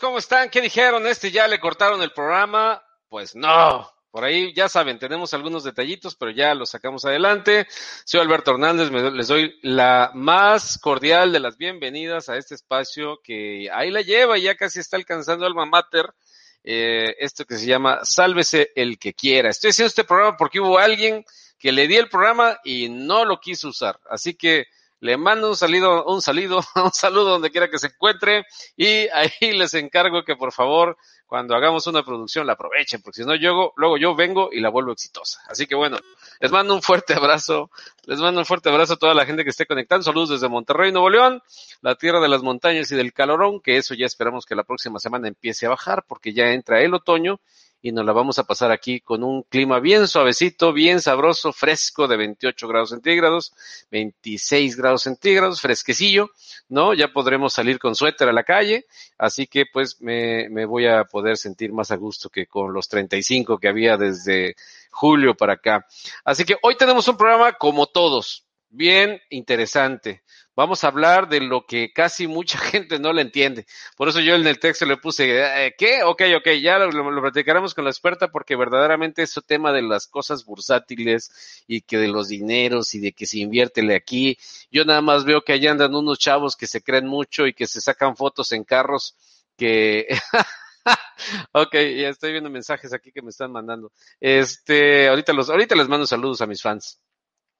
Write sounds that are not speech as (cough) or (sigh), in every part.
¿Cómo están? ¿Qué dijeron? ¿Este ya le cortaron el programa? Pues no. Por ahí ya saben, tenemos algunos detallitos, pero ya los sacamos adelante. Soy Alberto Hernández, les doy la más cordial de las bienvenidas a este espacio que ahí la lleva, ya casi está alcanzando alma mater, eh, esto que se llama Sálvese el que quiera. Estoy haciendo este programa porque hubo alguien que le di el programa y no lo quiso usar. Así que le mando un salido, un salido, (laughs) un saludo donde quiera que se encuentre y ahí les encargo que por favor cuando hagamos una producción la aprovechen, porque si no yo, luego yo vengo y la vuelvo exitosa. Así que bueno, les mando un fuerte abrazo, les mando un fuerte abrazo a toda la gente que esté conectando. Saludos desde Monterrey, Nuevo León, la tierra de las montañas y del calorón, que eso ya esperamos que la próxima semana empiece a bajar, porque ya entra el otoño y nos la vamos a pasar aquí con un clima bien suavecito, bien sabroso, fresco de 28 grados centígrados, 26 grados centígrados, fresquecillo, ¿no? Ya podremos salir con suéter a la calle, así que pues me, me voy a poder sentir más a gusto que con los 35 que había desde julio para acá. Así que hoy tenemos un programa como todos, bien interesante. Vamos a hablar de lo que casi mucha (laughs) gente no le entiende. Por eso yo en el texto le puse, eh, ¿qué? Ok, ok, ya lo, lo, platicaremos con la experta porque verdaderamente ese tema de las cosas bursátiles y que de los dineros y de que se inviértele aquí. Yo nada más veo que allá andan unos chavos que se creen mucho y que se sacan fotos en carros que... (laughs) ok, ya estoy viendo mensajes aquí que me están mandando. Este, ahorita los, ahorita les mando saludos a mis fans.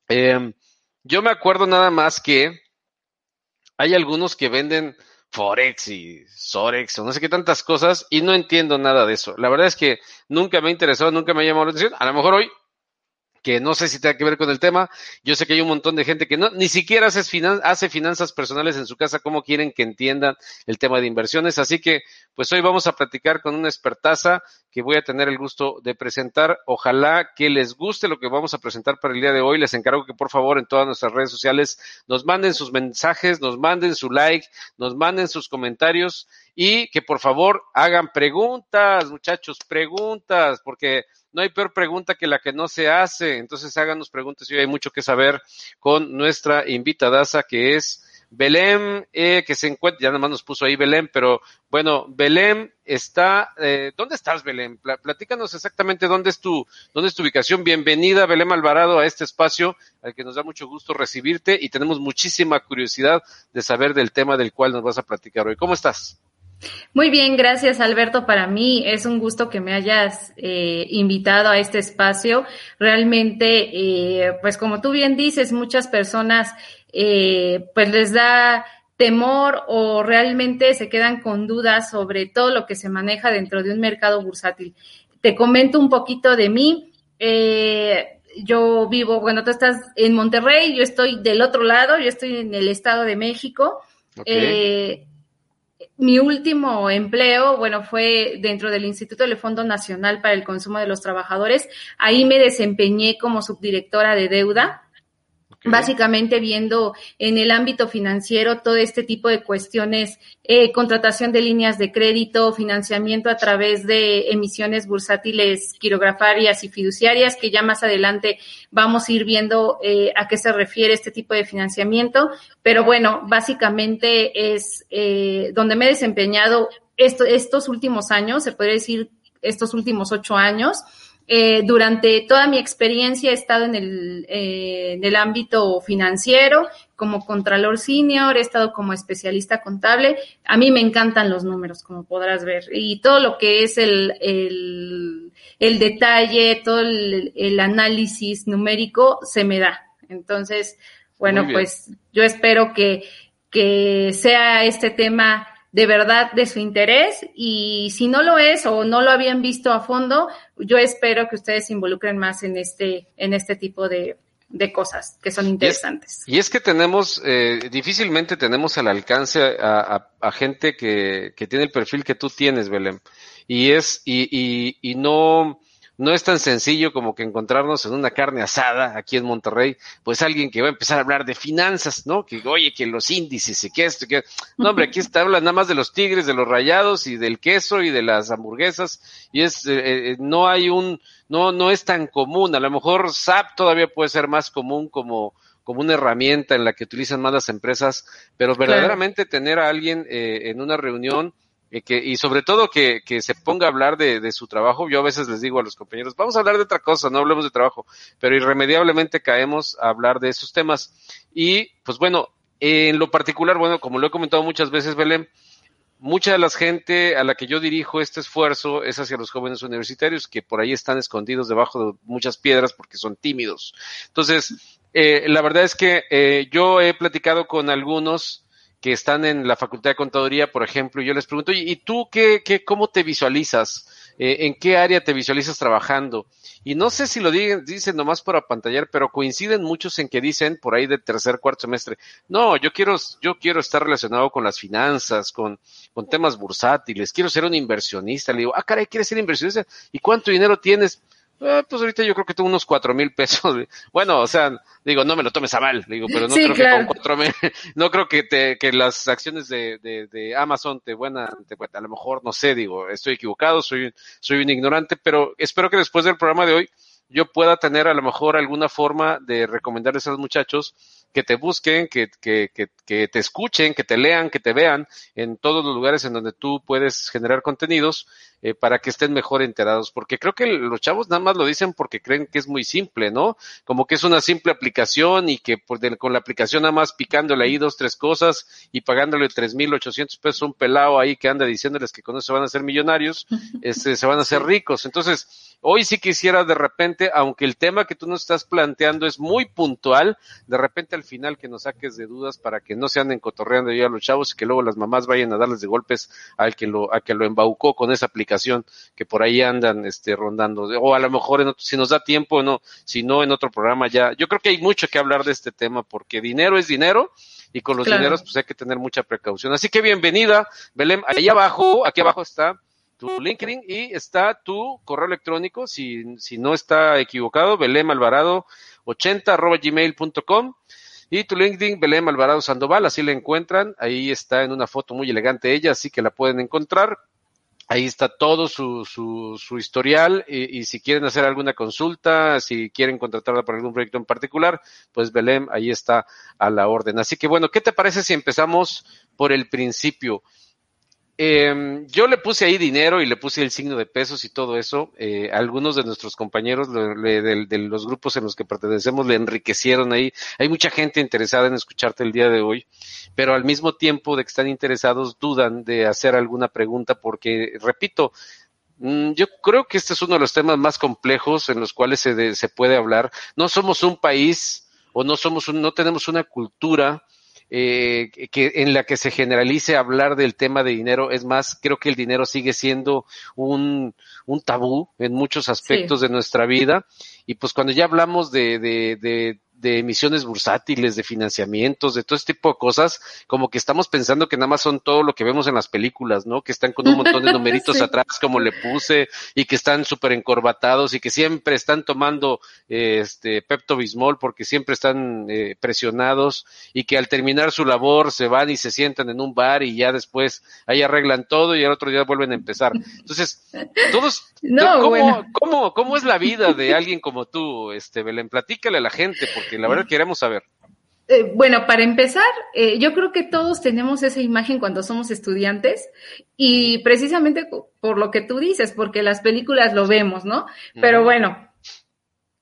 Eh, yo me acuerdo nada más que hay algunos que venden Forex y Sorex o no sé qué tantas cosas y no entiendo nada de eso. La verdad es que nunca me ha interesado, nunca me ha llamado la atención. A lo mejor hoy, que no sé si tenga que ver con el tema, yo sé que hay un montón de gente que no, ni siquiera hace, finan hace finanzas personales en su casa, cómo quieren que entiendan el tema de inversiones. Así que, pues hoy vamos a platicar con una expertaza que voy a tener el gusto de presentar. Ojalá que les guste lo que vamos a presentar para el día de hoy. Les encargo que por favor en todas nuestras redes sociales nos manden sus mensajes, nos manden su like, nos manden sus comentarios y que por favor hagan preguntas, muchachos, preguntas, porque no hay peor pregunta que la que no se hace. Entonces háganos preguntas y hay mucho que saber con nuestra invitadaza que es Belén, eh, que se encuentra, ya nada más nos puso ahí Belén, pero bueno, Belén está, eh, ¿dónde estás Belén? Pl platícanos exactamente dónde es tu, dónde es tu ubicación. Bienvenida Belén Alvarado a este espacio al que nos da mucho gusto recibirte y tenemos muchísima curiosidad de saber del tema del cual nos vas a platicar hoy. ¿Cómo estás? Muy bien, gracias Alberto. Para mí es un gusto que me hayas eh, invitado a este espacio. Realmente, eh, pues como tú bien dices, muchas personas eh, pues les da temor o realmente se quedan con dudas sobre todo lo que se maneja dentro de un mercado bursátil. Te comento un poquito de mí. Eh, yo vivo, bueno, tú estás en Monterrey, yo estoy del otro lado, yo estoy en el Estado de México. Okay. Mi último empleo, bueno, fue dentro del Instituto del Fondo Nacional para el Consumo de los Trabajadores. Ahí me desempeñé como subdirectora de deuda. Básicamente viendo en el ámbito financiero todo este tipo de cuestiones, eh, contratación de líneas de crédito, financiamiento a través de emisiones bursátiles quirografarias y fiduciarias, que ya más adelante vamos a ir viendo eh, a qué se refiere este tipo de financiamiento. Pero bueno, básicamente es eh, donde me he desempeñado esto, estos últimos años, se podría decir estos últimos ocho años. Eh, durante toda mi experiencia he estado en el, eh, en el ámbito financiero, como contralor senior, he estado como especialista contable. A mí me encantan los números, como podrás ver, y todo lo que es el, el, el detalle, todo el, el análisis numérico se me da. Entonces, bueno, pues yo espero que, que sea este tema de verdad de su interés y si no lo es o no lo habían visto a fondo, yo espero que ustedes se involucren más en este, en este tipo de, de cosas que son interesantes. Y es, que tenemos, eh, difícilmente tenemos al alcance a, a, gente que, que, tiene el perfil que tú tienes, Belén. Y es, y, y, y no, no es tan sencillo como que encontrarnos en una carne asada aquí en Monterrey, pues alguien que va a empezar a hablar de finanzas, ¿no? Que oye, que los índices y que esto, que... No, hombre, aquí está habla nada más de los tigres, de los rayados y del queso y de las hamburguesas y es, eh, eh, no hay un, no, no es tan común. A lo mejor SAP todavía puede ser más común como, como una herramienta en la que utilizan más las empresas, pero verdaderamente tener a alguien eh, en una reunión y, sobre todo que, que se ponga a hablar de, de, su trabajo. Yo a veces les digo a los compañeros, vamos a hablar de otra cosa, no hablemos de trabajo, pero irremediablemente caemos a hablar de esos temas. Y pues bueno, en lo particular, bueno, como lo he comentado muchas veces, Belén, mucha de la gente a la que yo dirijo este esfuerzo es hacia los jóvenes universitarios que por ahí están escondidos debajo de muchas piedras porque son tímidos. Entonces, eh, la verdad es que eh, yo he platicado con algunos que están en la Facultad de Contaduría, por ejemplo, y yo les pregunto, ¿y tú qué, qué cómo te visualizas? Eh, ¿En qué área te visualizas trabajando? Y no sé si lo dicen, dicen nomás por apantallar, pero coinciden muchos en que dicen por ahí de tercer, cuarto semestre, no, yo quiero, yo quiero estar relacionado con las finanzas, con, con temas bursátiles, quiero ser un inversionista. Le digo, ah, caray, ¿quieres ser inversionista? ¿Y cuánto dinero tienes? Eh, pues ahorita yo creo que tengo unos cuatro mil pesos. Bueno, o sea, digo, no me lo tomes a mal, digo, pero no creo que con cuatro mil, (laughs) no creo que te, que las acciones de, de, de Amazon te buenan, a lo mejor, no sé, digo, estoy equivocado, soy, soy un ignorante, pero espero que después del programa de hoy yo pueda tener a lo mejor alguna forma de recomendarles a los muchachos que te busquen, que, que, que, que, te escuchen, que te lean, que te vean en todos los lugares en donde tú puedes generar contenidos eh, para que estén mejor enterados. Porque creo que los chavos nada más lo dicen porque creen que es muy simple, ¿no? Como que es una simple aplicación y que por con la aplicación nada más picándole ahí dos, tres cosas y pagándole tres mil ochocientos pesos a un pelado ahí que anda diciéndoles que con eso se van a hacer millonarios, (laughs) este, se van a hacer ricos. Entonces, hoy sí quisiera de repente, aunque el tema que tú nos estás planteando es muy puntual, de repente al final que nos saques de dudas para que no se anden cotorreando ya los chavos y que luego las mamás vayan a darles de golpes al que lo, a que lo embaucó con esa aplicación que por ahí andan este rondando. O a lo mejor en si nos da tiempo, no, si no en otro programa ya. Yo creo que hay mucho que hablar de este tema porque dinero es dinero y con los dineros pues hay que tener mucha precaución. Así que bienvenida, Belén, ahí abajo, aquí abajo está tu LinkedIn y está tu correo electrónico, si, si no está equivocado, Belén Alvarado 80 arroba gmail.com y tu LinkedIn, Belén Alvarado Sandoval, así la encuentran. Ahí está en una foto muy elegante ella, así que la pueden encontrar. Ahí está todo su, su, su historial y, si quieren hacer alguna consulta, si quieren contratarla para algún proyecto en particular, pues Belén ahí está a la orden. Así que bueno, ¿qué te parece si empezamos por el principio? Eh, yo le puse ahí dinero y le puse el signo de pesos y todo eso. Eh, algunos de nuestros compañeros de, de, los grupos en los que pertenecemos le enriquecieron ahí. Hay mucha gente interesada en escucharte el día de hoy, pero al mismo tiempo de que están interesados dudan de hacer alguna pregunta porque, repito, mm, yo creo que este es uno de los temas más complejos en los cuales se, de, se puede hablar. No somos un país o no somos un, no tenemos una cultura eh, que en la que se generalice hablar del tema de dinero. Es más, creo que el dinero sigue siendo un, un tabú en muchos aspectos sí. de nuestra vida. Y pues cuando ya hablamos de, de, de, de emisiones bursátiles, de financiamientos, de todo este tipo de cosas, como que estamos pensando que nada más son todo lo que vemos en las películas, ¿no? Que están con un montón de (laughs) numeritos sí. atrás, como le puse, y que están súper encorbatados y que siempre están tomando eh, este Pepto Bismol porque siempre están eh, presionados y que al terminar su labor se van y se sientan en un bar y ya después ahí arreglan todo y al otro día vuelven a empezar. Entonces, todos, (laughs) no, ¿cómo, bueno. ¿cómo, ¿cómo es la vida de alguien como tú, este Belén? Platícale a la gente, porque la verdad queremos saber. Eh, bueno, para empezar, eh, yo creo que todos tenemos esa imagen cuando somos estudiantes y precisamente por lo que tú dices, porque las películas lo vemos, ¿no? Pero bueno,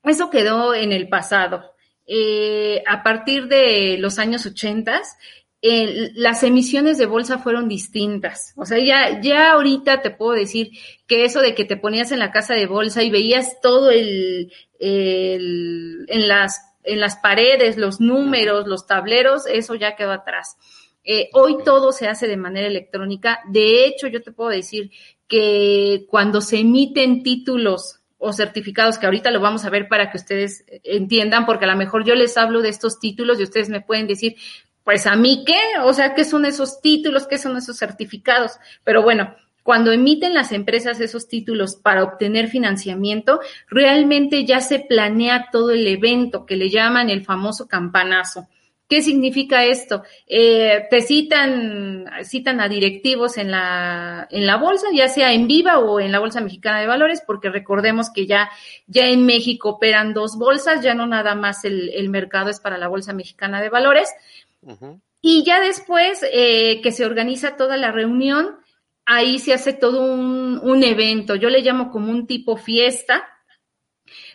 eso quedó en el pasado. Eh, a partir de los años ochentas, las emisiones de bolsa fueron distintas. O sea, ya, ya ahorita te puedo decir que eso de que te ponías en la casa de bolsa y veías todo el, el en las en las paredes, los números, los tableros, eso ya quedó atrás. Eh, hoy todo se hace de manera electrónica. De hecho, yo te puedo decir que cuando se emiten títulos o certificados, que ahorita lo vamos a ver para que ustedes entiendan, porque a lo mejor yo les hablo de estos títulos y ustedes me pueden decir, pues a mí qué, o sea, ¿qué son esos títulos? ¿Qué son esos certificados? Pero bueno, cuando emiten las empresas esos títulos para obtener financiamiento, realmente ya se planea todo el evento que le llaman el famoso campanazo. ¿Qué significa esto? Eh, te citan, citan a directivos en la, en la bolsa, ya sea en Viva o en la Bolsa Mexicana de Valores, porque recordemos que ya, ya en México operan dos bolsas, ya no nada más el, el mercado es para la Bolsa Mexicana de Valores. Y ya después eh, que se organiza toda la reunión, ahí se hace todo un, evento, yo le llamo como un tipo fiesta,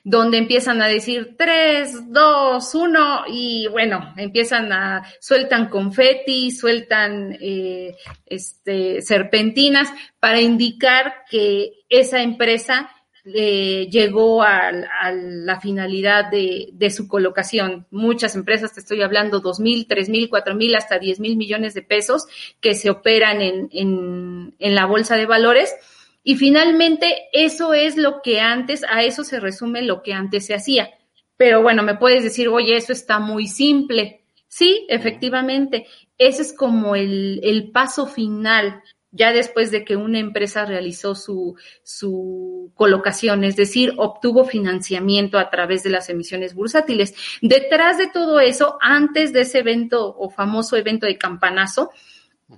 donde empiezan a decir tres, dos, uno, y bueno, empiezan a, sueltan confeti, sueltan eh, este, serpentinas para indicar que esa empresa eh, llegó a, la finalidad de, su colocación. Muchas empresas, te estoy hablando, dos mil, tres mil, cuatro mil, hasta diez mil millones de pesos que se operan en, la bolsa de valores. Y finalmente, eso es lo que antes, a eso se resume lo que antes se hacía. Pero bueno, me puedes decir, oye, eso está muy simple. Sí, efectivamente, ese es como el paso final ya después de que una empresa realizó su, su colocación, es decir, obtuvo financiamiento a través de las emisiones bursátiles. Detrás de todo eso, antes de ese evento o famoso evento de campanazo,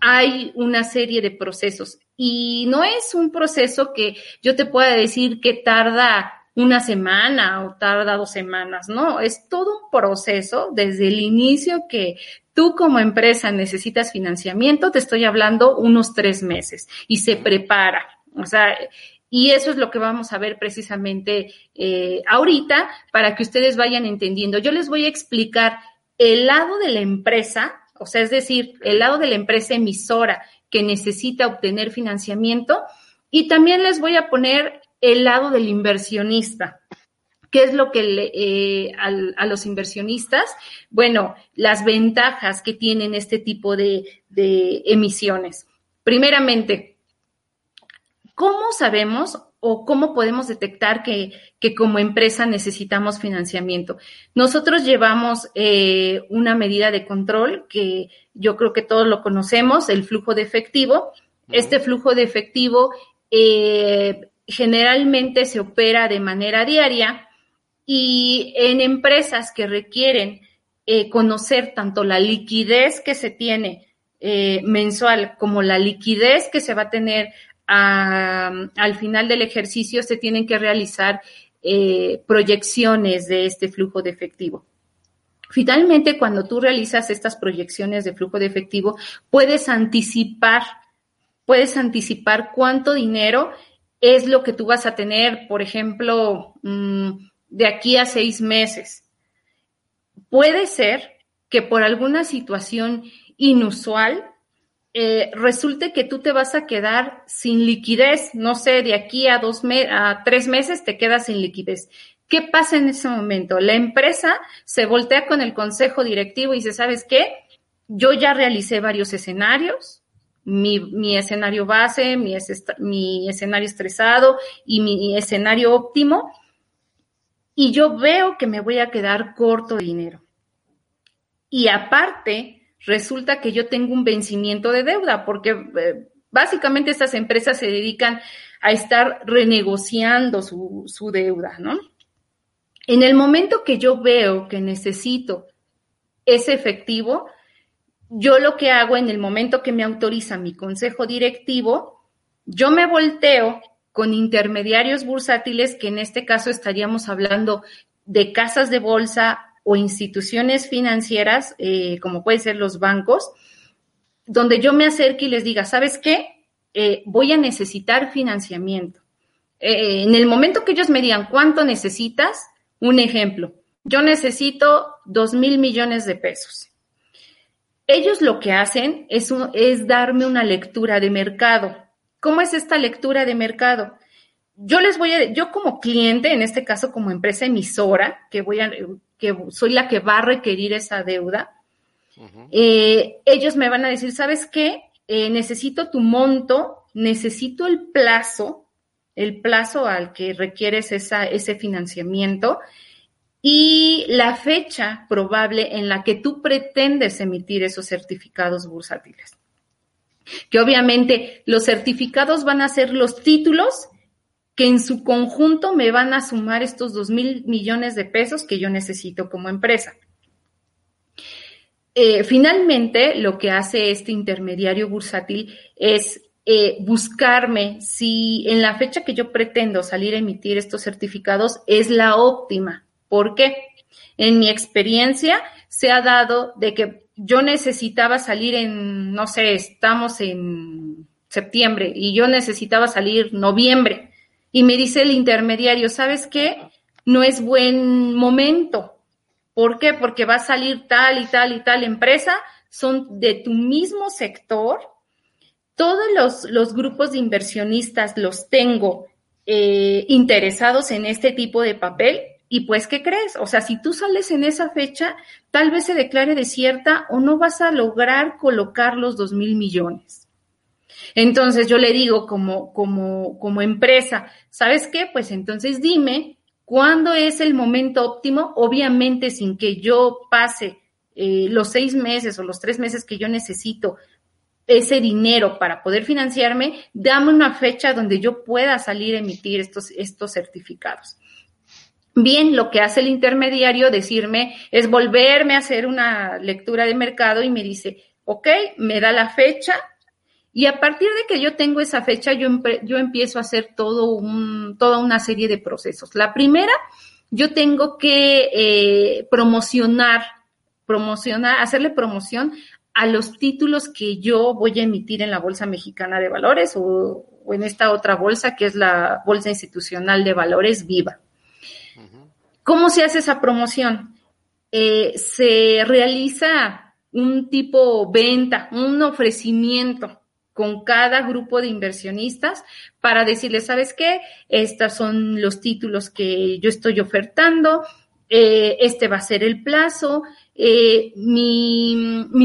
hay una serie de procesos y no es un proceso que yo te pueda decir que tarda una semana o tarda dos semanas, no, es todo un proceso desde el inicio que tú como empresa necesitas financiamiento, te estoy hablando unos tres meses y se prepara. O sea, y eso es lo que vamos a ver precisamente eh, ahorita para que ustedes vayan entendiendo. Yo les voy a explicar el lado de la empresa, o sea, es decir, el lado de la empresa emisora que necesita obtener financiamiento y también les voy a poner el lado del inversionista. ¿Qué es lo que le, eh, a los inversionistas? Bueno, las ventajas que tienen este tipo de, emisiones. Primeramente, ¿cómo sabemos o cómo podemos detectar que, como empresa necesitamos financiamiento? Nosotros llevamos eh, una medida de control que yo creo que todos lo conocemos, el flujo de efectivo. Este flujo de efectivo eh, generalmente se opera de manera diaria y en empresas que requieren eh, conocer tanto la liquidez que se tiene eh, mensual como la liquidez que se va a tener al final del ejercicio, se tienen que realizar eh, proyecciones de este flujo de efectivo. Finalmente, cuando tú realizas estas proyecciones de flujo de efectivo, puedes anticipar, puedes anticipar cuánto dinero es lo que tú vas a tener, por ejemplo, mm, de aquí a seis meses. Puede ser que por alguna situación inusual eh, resulte que tú te vas a quedar sin liquidez, no sé, de aquí a dos a tres meses te quedas sin liquidez. ¿Qué pasa en ese momento? La empresa se voltea con el consejo directivo y dice, ¿sabes qué? Yo ya realicé varios escenarios, mi, mi escenario base, mi, mi escenario estresado y mi escenario óptimo, y yo veo que me voy a quedar corto de dinero. Y aparte, resulta que yo tengo un vencimiento de deuda, porque eh, básicamente estas empresas se dedican a estar renegociando su, su deuda, ¿no? En el momento que yo veo que necesito ese efectivo, yo lo que hago en el momento que me autoriza mi consejo directivo, yo me volteo con intermediarios bursátiles, que en este caso estaríamos hablando de casas de bolsa o instituciones financieras, eh, como pueden ser los bancos, donde yo me acerque y les diga, ¿sabes qué? Eh, voy a necesitar financiamiento. Eh, en el momento que ellos me digan cuánto necesitas, un ejemplo, yo necesito dos mil millones de pesos. Ellos lo que hacen es, es darme una lectura de mercado. ¿Cómo es esta lectura de mercado? Yo les voy a, yo como cliente, en este caso como empresa emisora, que voy a, que soy la que va a requerir esa deuda, eh, ellos me van a decir, ¿sabes qué? Eh, necesito tu monto, necesito el plazo, el plazo al que requieres esa, ese financiamiento y la fecha probable en la que tú pretendes emitir esos certificados bursátiles. Que obviamente los certificados van a ser los títulos que en su conjunto me van a sumar estos dos mil millones de pesos que yo necesito como empresa. Eh, finalmente, lo que hace este intermediario bursátil es eh, buscarme si en la fecha que yo pretendo salir a emitir estos certificados es la óptima. ¿Por qué? En mi experiencia se ha dado de que yo necesitaba salir en, no sé, estamos en septiembre y yo necesitaba salir noviembre. Y me dice el intermediario, ¿sabes qué? No es buen momento ¿Por qué? Porque va a salir tal y tal y tal empresa, son de tu mismo sector. Todos los, grupos de inversionistas los tengo eh, interesados en este tipo de papel. Y pues, ¿qué crees? O sea, si tú sales en esa fecha, tal vez se declare desierta o no vas a lograr colocar los dos mil millones. Entonces yo le digo como, como, como empresa, ¿sabes qué? Pues entonces dime ¿Cuándo es el momento óptimo? Obviamente sin que yo pase eh, los seis meses o los tres meses que yo necesito ese dinero para poder financiarme, dame una fecha donde yo pueda salir a emitir estos, estos certificados. Bien, lo que hace el intermediario decirme es volverme a hacer una lectura de mercado y me dice, ok, me da la fecha, y a partir de que yo tengo esa fecha, yo, yo empiezo a hacer todo un, toda una serie de procesos. La primera, yo tengo que eh, promocionar, promocionar, hacerle promoción a los títulos que yo voy a emitir en la Bolsa Mexicana de Valores o, en esta otra bolsa que es la Bolsa Institucional de Valores Viva. ¿Cómo se hace esa promoción? Eh, se realiza un tipo venta, un ofrecimiento con cada grupo de inversionistas para decirles, ¿sabes qué? Estos son los títulos que yo estoy ofertando, eh, este va a ser el plazo, eh, mi,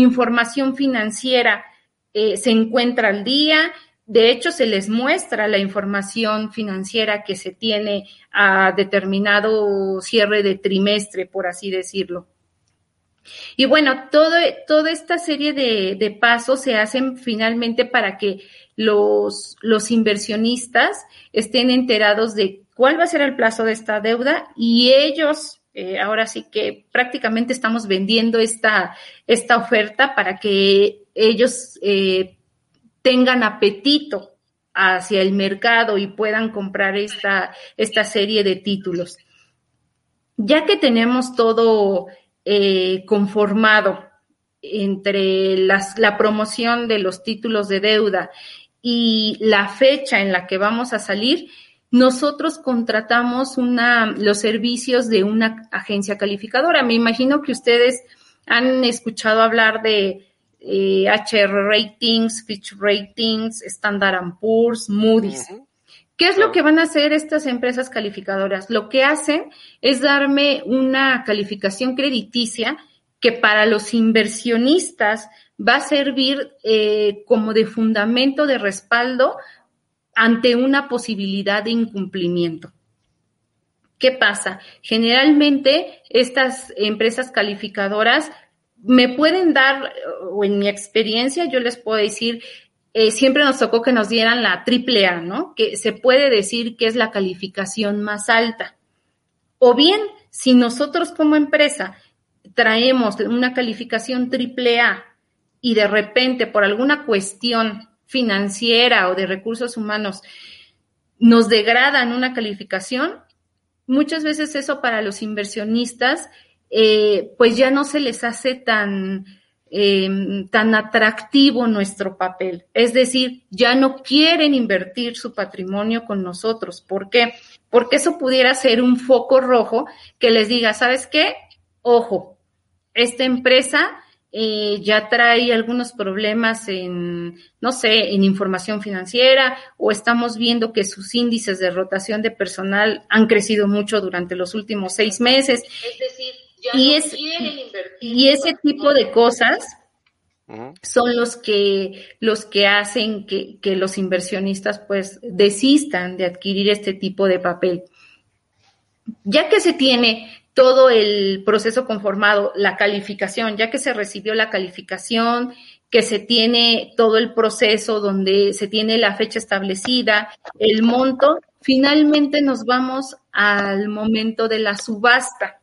información financiera se encuentra al día, de hecho, se les muestra la información financiera que se tiene a determinado cierre de trimestre, por así decirlo. Y bueno, todo, toda esta serie de, pasos se hacen finalmente para que los, los inversionistas estén enterados de cuál va a ser el plazo de esta deuda y ellos, eh, ahora sí que prácticamente estamos vendiendo esta, esta oferta para que ellos eh, tengan apetito hacia el mercado y puedan comprar esta, esta serie de títulos. Ya que tenemos todo eh, conformado entre la promoción de los títulos de deuda y la fecha en la que vamos a salir, nosotros contratamos una, los servicios de una agencia calificadora. Me imagino que ustedes han escuchado hablar de eh, HR Ratings, Fitch Ratings, Standard Poor's, Moody's. ¿Qué es lo que van a hacer estas empresas calificadoras? Lo que hacen es darme una calificación crediticia que para los inversionistas va a servir eh, como de fundamento de respaldo ante una posibilidad de incumplimiento. ¿Qué pasa? Generalmente estas empresas calificadoras me pueden dar, o en mi experiencia yo les puedo decir eh, siempre nos tocó que nos dieran la triple A, ¿no? Que se puede decir que es la calificación más alta. O bien, si nosotros como empresa traemos una calificación triple A y de repente por alguna cuestión financiera o de recursos humanos nos degradan una calificación, muchas veces eso para los inversionistas eh, pues ya no se les hace tan, em, tan atractivo nuestro papel. Es decir, ya no quieren invertir su patrimonio con nosotros. ¿Por qué? Porque eso pudiera ser un foco rojo que les diga, ¿sabes qué? Ojo, esta empresa eh, ya trae algunos problemas en, no sé, en información financiera o estamos viendo que sus índices de rotación de personal han crecido mucho durante los últimos seis meses. Es decir, ya y, es, y ese tipo de cosas son los que los que hacen que, que los inversionistas pues desistan de adquirir este tipo de papel. Ya que se tiene todo el proceso conformado, la calificación, ya que se recibió la calificación, que se tiene todo el proceso donde se tiene la fecha establecida, el monto, finalmente nos vamos al momento de la subasta.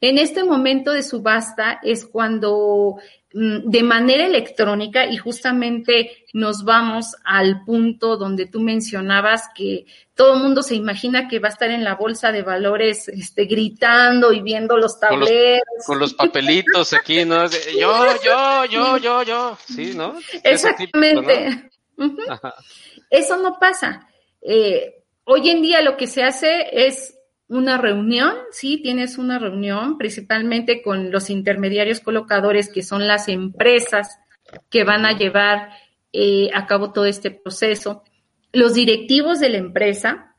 En este momento de subasta es cuando Mm, de manera electrónica y justamente nos vamos al punto donde tú mencionabas que todo el mundo se imagina que va a estar en la bolsa de valores este, gritando y viendo los tableros. Con los, papelitos aquí, ¿no? Yo, yo, yo, yo, yo, sí, ¿no? Exactamente. Eso no pasa. Eh, hoy en día lo que se hace es una reunión, sí, tienes una reunión principalmente con los intermediarios colocadores, que son las empresas que van a llevar eh, a cabo todo este proceso, los directivos de la empresa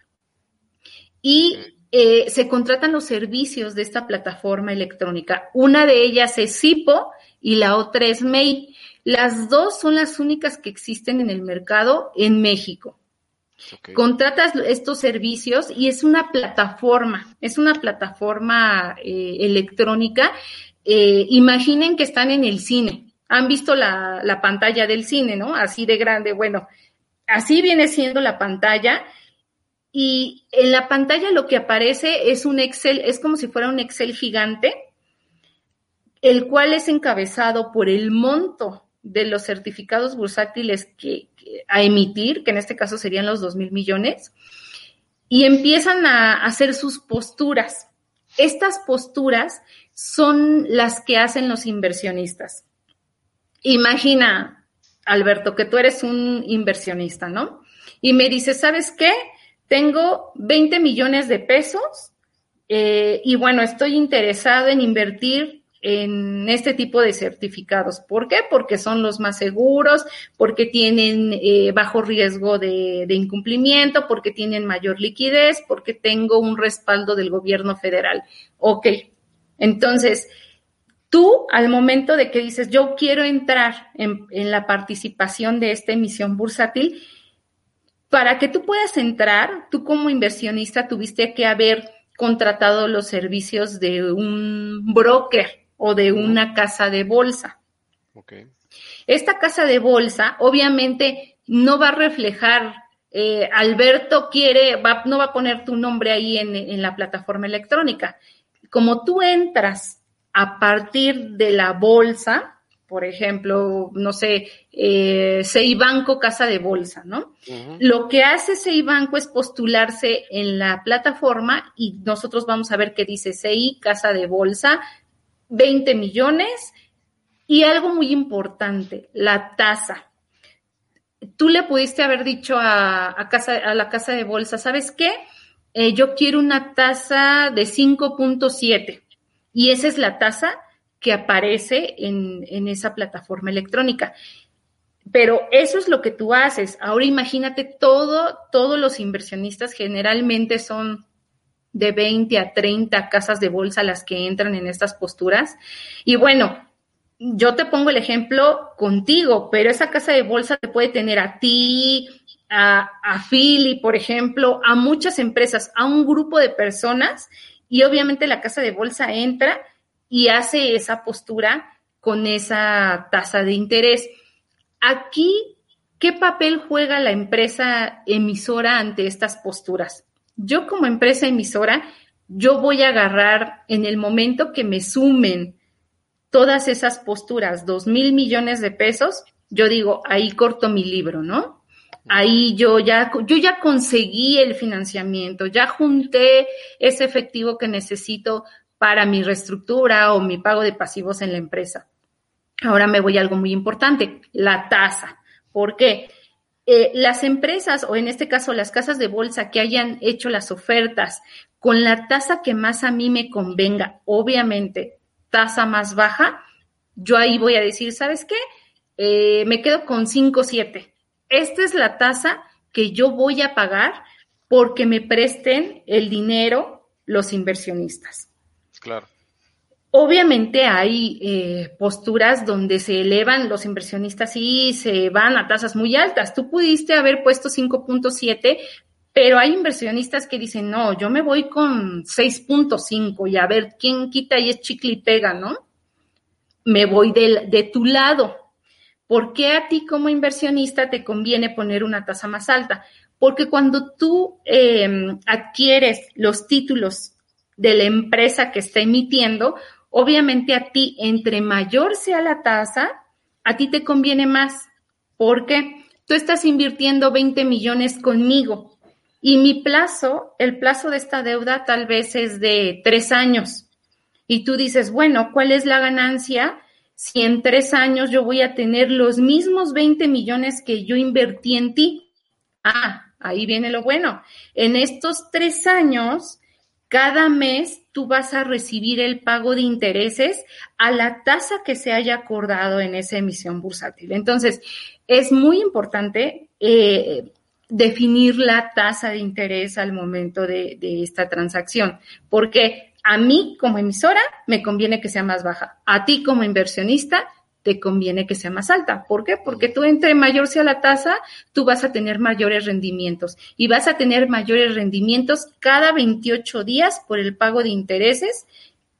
y eh, se contratan los servicios de esta plataforma electrónica. Una de ellas es SIPO y la otra es MEI. Las dos son las únicas que existen en el mercado en México. Contratas estos servicios y es una plataforma, es una plataforma eh, electrónica. Eh, imaginen que están en el cine. Han visto la, la pantalla del cine, ¿no? Así de grande. Bueno, así viene siendo la pantalla. Y en la pantalla lo que aparece es un Excel, es como si fuera un Excel gigante, el cual es encabezado por el monto de los certificados bursátiles que, a emitir, que en este caso serían los dos mil millones, y empiezan a hacer sus posturas. Estas posturas son las que hacen los inversionistas. Imagina, Alberto, que tú eres un inversionista, ¿no? Y me dices, ¿sabes qué? Tengo 20 millones de pesos eh, y bueno, estoy interesado en invertir en este tipo de certificados. ¿Por qué? Porque son los más seguros, porque tienen eh, bajo riesgo de, incumplimiento, porque tienen mayor liquidez, porque tengo un respaldo del gobierno federal. Ok, entonces, tú al momento de que dices, yo quiero entrar en, en la participación de esta emisión bursátil, para que tú puedas entrar, tú como inversionista tuviste que haber contratado los servicios de un broker o de una casa de bolsa. Esta casa de bolsa obviamente no va a reflejar, eh, Alberto quiere, va, no va a poner tu nombre ahí en, la plataforma electrónica. Como tú entras a partir de la bolsa, por ejemplo, no sé, eh, Banco Casa de Bolsa, ¿no? Lo que hace Banco es postularse en la plataforma y nosotros vamos a ver qué dice CI Casa de Bolsa 20 millones y algo muy importante, la tasa. Tú le pudiste haber dicho a, casa, a la casa de bolsa, ¿sabes qué? Eh, yo quiero una tasa de 5.7 y esa es la tasa que aparece en, en esa plataforma electrónica. Pero eso es lo que tú haces. Ahora imagínate todo, todos los inversionistas generalmente son de 20 a 30 casas de bolsa las que entran en estas posturas. Y bueno, yo te pongo el ejemplo contigo, pero esa casa de bolsa te puede tener a ti, a, a Philly, por ejemplo, a muchas empresas, a un grupo de personas y obviamente la casa de bolsa entra y hace esa postura con esa tasa de interés. Aquí, ¿qué papel juega la empresa emisora ante estas posturas? Yo como empresa emisora, yo voy a agarrar en el momento que me sumen todas esas posturas, dos mil millones de pesos, yo digo, ahí corto mi libro, ¿no? Ahí yo ya, yo ya conseguí el financiamiento, ya junté ese efectivo que necesito para mi reestructura o mi pago de pasivos en la empresa. Ahora me voy a algo muy importante, la tasa. ¿Por qué? Eh, las empresas, o en este caso las casas de bolsa que hayan hecho las ofertas con la tasa que más a mí me convenga, obviamente tasa más baja, yo ahí voy a decir, ¿sabes qué? Eh, me quedo con 5.7. Esta es la tasa que yo voy a pagar porque me presten el dinero los inversionistas. Claro. Obviamente hay eh, posturas donde se elevan los inversionistas y se van a tasas muy altas. Tú pudiste haber puesto 5.7, pero hay inversionistas que dicen, no, yo me voy con 6.5 y a ver quién quita y es chicle y pega, ¿no? Me voy de, de tu lado. ¿Por qué a ti como inversionista te conviene poner una tasa más alta? Porque cuando tú em, adquieres los títulos de la empresa que está emitiendo, obviamente a ti, entre mayor sea la tasa, a ti te conviene más. porque Tú estás invirtiendo 20 millones conmigo y mi plazo, el plazo de esta deuda tal vez es de tres años. Y tú dices, bueno, ¿cuál es la ganancia? si en tres años yo voy a tener los mismos 20 millones que yo invertí en ti. Ah, ahí viene lo bueno. En estos tres años, cada mes tú vas a recibir el pago de intereses a la tasa que se haya acordado en esa emisión bursátil. Entonces, es muy importante eh, definir la tasa de interés al momento de, de esta transacción, porque a mí como emisora me conviene que sea más baja. A ti como inversionista te conviene que sea más alta. ¿Por qué? Porque tú entre mayor sea la tasa, tú vas a tener mayores rendimientos y vas a tener mayores rendimientos cada 28 días por el pago de intereses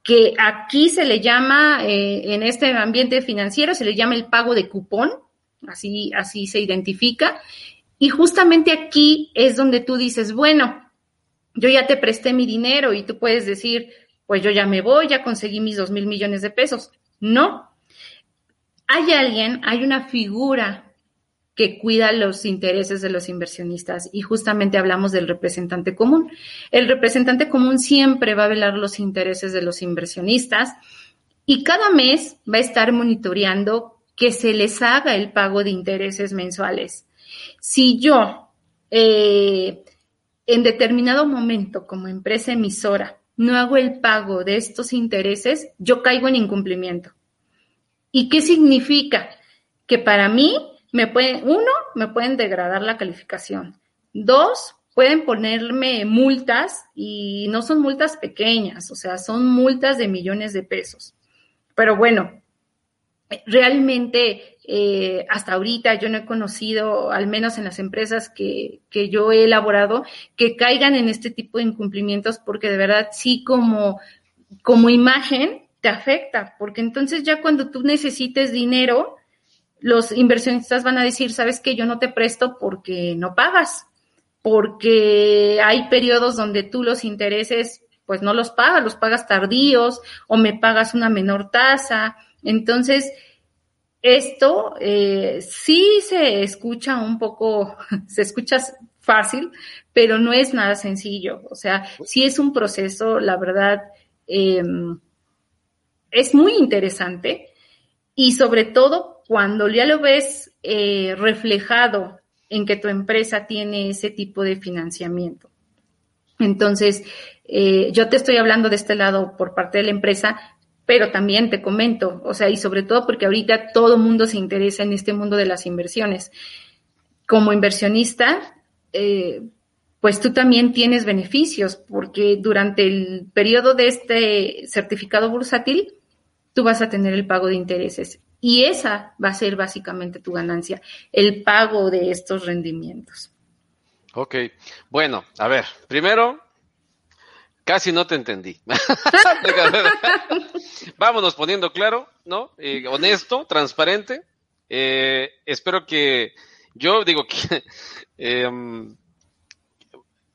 que aquí se le llama, eh, en este ambiente financiero, se le llama el pago de cupón, así, así se identifica. Y justamente aquí es donde tú dices, bueno, yo ya te presté mi dinero y tú puedes decir, pues yo ya me voy, ya conseguí mis dos mil millones de pesos. No. Hay alguien, hay una figura que cuida los intereses de los inversionistas y justamente hablamos del representante común. El representante común siempre va a velar los intereses de los inversionistas y cada mes va a estar monitoreando que se les haga el pago de intereses mensuales. Si yo eh, en determinado momento como empresa emisora no hago el pago de estos intereses, yo caigo en incumplimiento. ¿Y qué significa? Que para mí me pueden, uno, me pueden degradar la calificación. Dos, pueden ponerme multas y no son multas pequeñas, o sea, son multas de millones de pesos. Pero bueno, realmente eh, hasta ahorita yo no he conocido, al menos en las empresas que, que yo he elaborado, que caigan en este tipo de incumplimientos porque de verdad sí como, como imagen te afecta, porque entonces ya cuando tú necesites dinero, los inversionistas van a decir, sabes que yo no te presto porque no pagas, porque hay periodos donde tú los intereses pues no los pagas, los pagas tardíos o me pagas una menor tasa. Entonces, esto eh, sí se escucha un poco, (laughs) se escucha fácil, pero no es nada sencillo. O sea, sí es un proceso, la verdad, em, es muy interesante y sobre todo cuando ya lo ves eh, reflejado en que tu empresa tiene ese tipo de financiamiento. Entonces, eh, yo te estoy hablando de este lado por parte de la empresa, pero también te comento, o sea, y sobre todo porque ahorita todo mundo se interesa en este mundo de las inversiones. Como inversionista, eh, pues tú también tienes beneficios, porque durante el periodo de este certificado bursátil, tú vas a tener el pago de intereses. Y esa va a ser básicamente tu ganancia, el pago de estos rendimientos. Ok, bueno, a ver, primero Casi no te entendí. (laughs) Vámonos poniendo claro, ¿no? Eh, honesto, transparente. Eh, espero que yo digo que (laughs) em,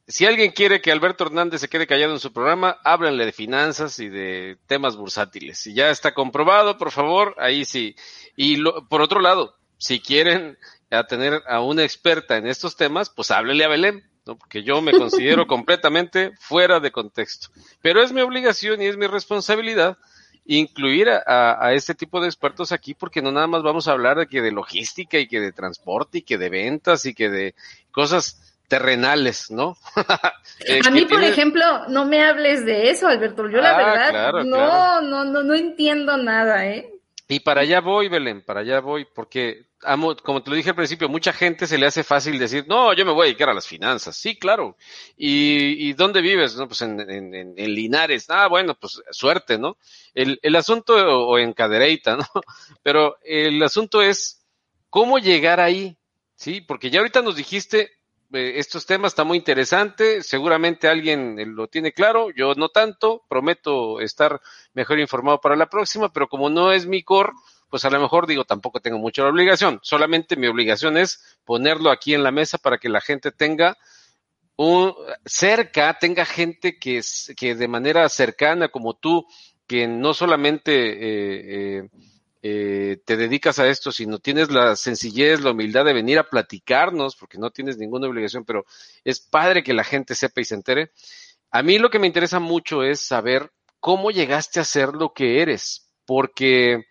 si alguien quiere que Alberto Hernández se quede callado en su programa, háblenle de finanzas y de temas bursátiles. Si ya está comprobado, por favor, ahí sí. Y por otro lado, si quieren a tener a una experta en estos temas, pues háblele a Belén ¿no? Porque yo me considero (laughs) completamente fuera de contexto. Pero es mi obligación y es mi responsabilidad incluir a, a, este tipo de expertos aquí porque no nada más vamos a hablar de que de logística y que de transporte y que de ventas y que de cosas terrenales, ¿no? (laughs) eh, a mí, por tiene... ejemplo, no me hables de eso, Alberto. Yo la ah, verdad claro, no, claro. no, no, no entiendo nada, ¿eh? Y para allá voy, Belén, para allá voy, porque amo, como te lo dije al principio, mucha gente se le hace fácil decir, no, yo me voy a dedicar a las finanzas. Sí, claro. ¿Y, y dónde vives? No, pues en, en, en, Linares. Ah, bueno, pues suerte, ¿no? El, el asunto, o en Cadereyta, (laughs) ¿no? Pero el asunto es, ¿cómo llegar ahí? Sí, porque ya ahorita nos dijiste estos temas está muy interesante, seguramente alguien lo tiene claro, yo no tanto, prometo estar mejor informado para la próxima, pero como no es mi core, pues a lo mejor digo, tampoco tengo mucha obligación, solamente mi obligación es ponerlo aquí en la mesa para que la gente tenga un, cerca, tenga gente que, que de manera cercana como tú, que no solamente eh, eh, eh, te dedicas a esto, sino tienes la sencillez, la humildad de venir a platicarnos, porque no tienes ninguna obligación, pero es padre que la gente sepa y se entere. A mí lo que me interesa mucho es saber cómo llegaste a ser lo que eres, porque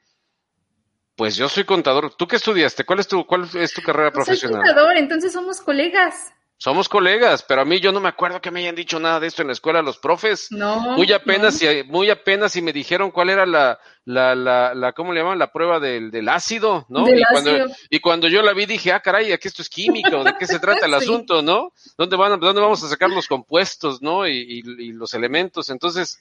pues yo soy contador. ¿Tú qué estudiaste? ¿Cuál es tu, cuál es tu carrera profesional? Soy contador, entonces somos colegas. Somos colegas, pero a mí yo no me acuerdo que me hayan dicho nada de esto en la escuela los profes. No. Muy apenas, no. y, muy apenas si me dijeron cuál era la, la, la, la ¿cómo le llaman? La prueba del, del ácido, ¿no? Del y, ácido. Cuando, y cuando yo la vi dije, ah, caray, aquí esto es química, ¿de qué se trata el (laughs) sí. asunto, no? ¿Dónde van, dónde vamos a sacar los compuestos, no? Y, y, y los elementos. Entonces,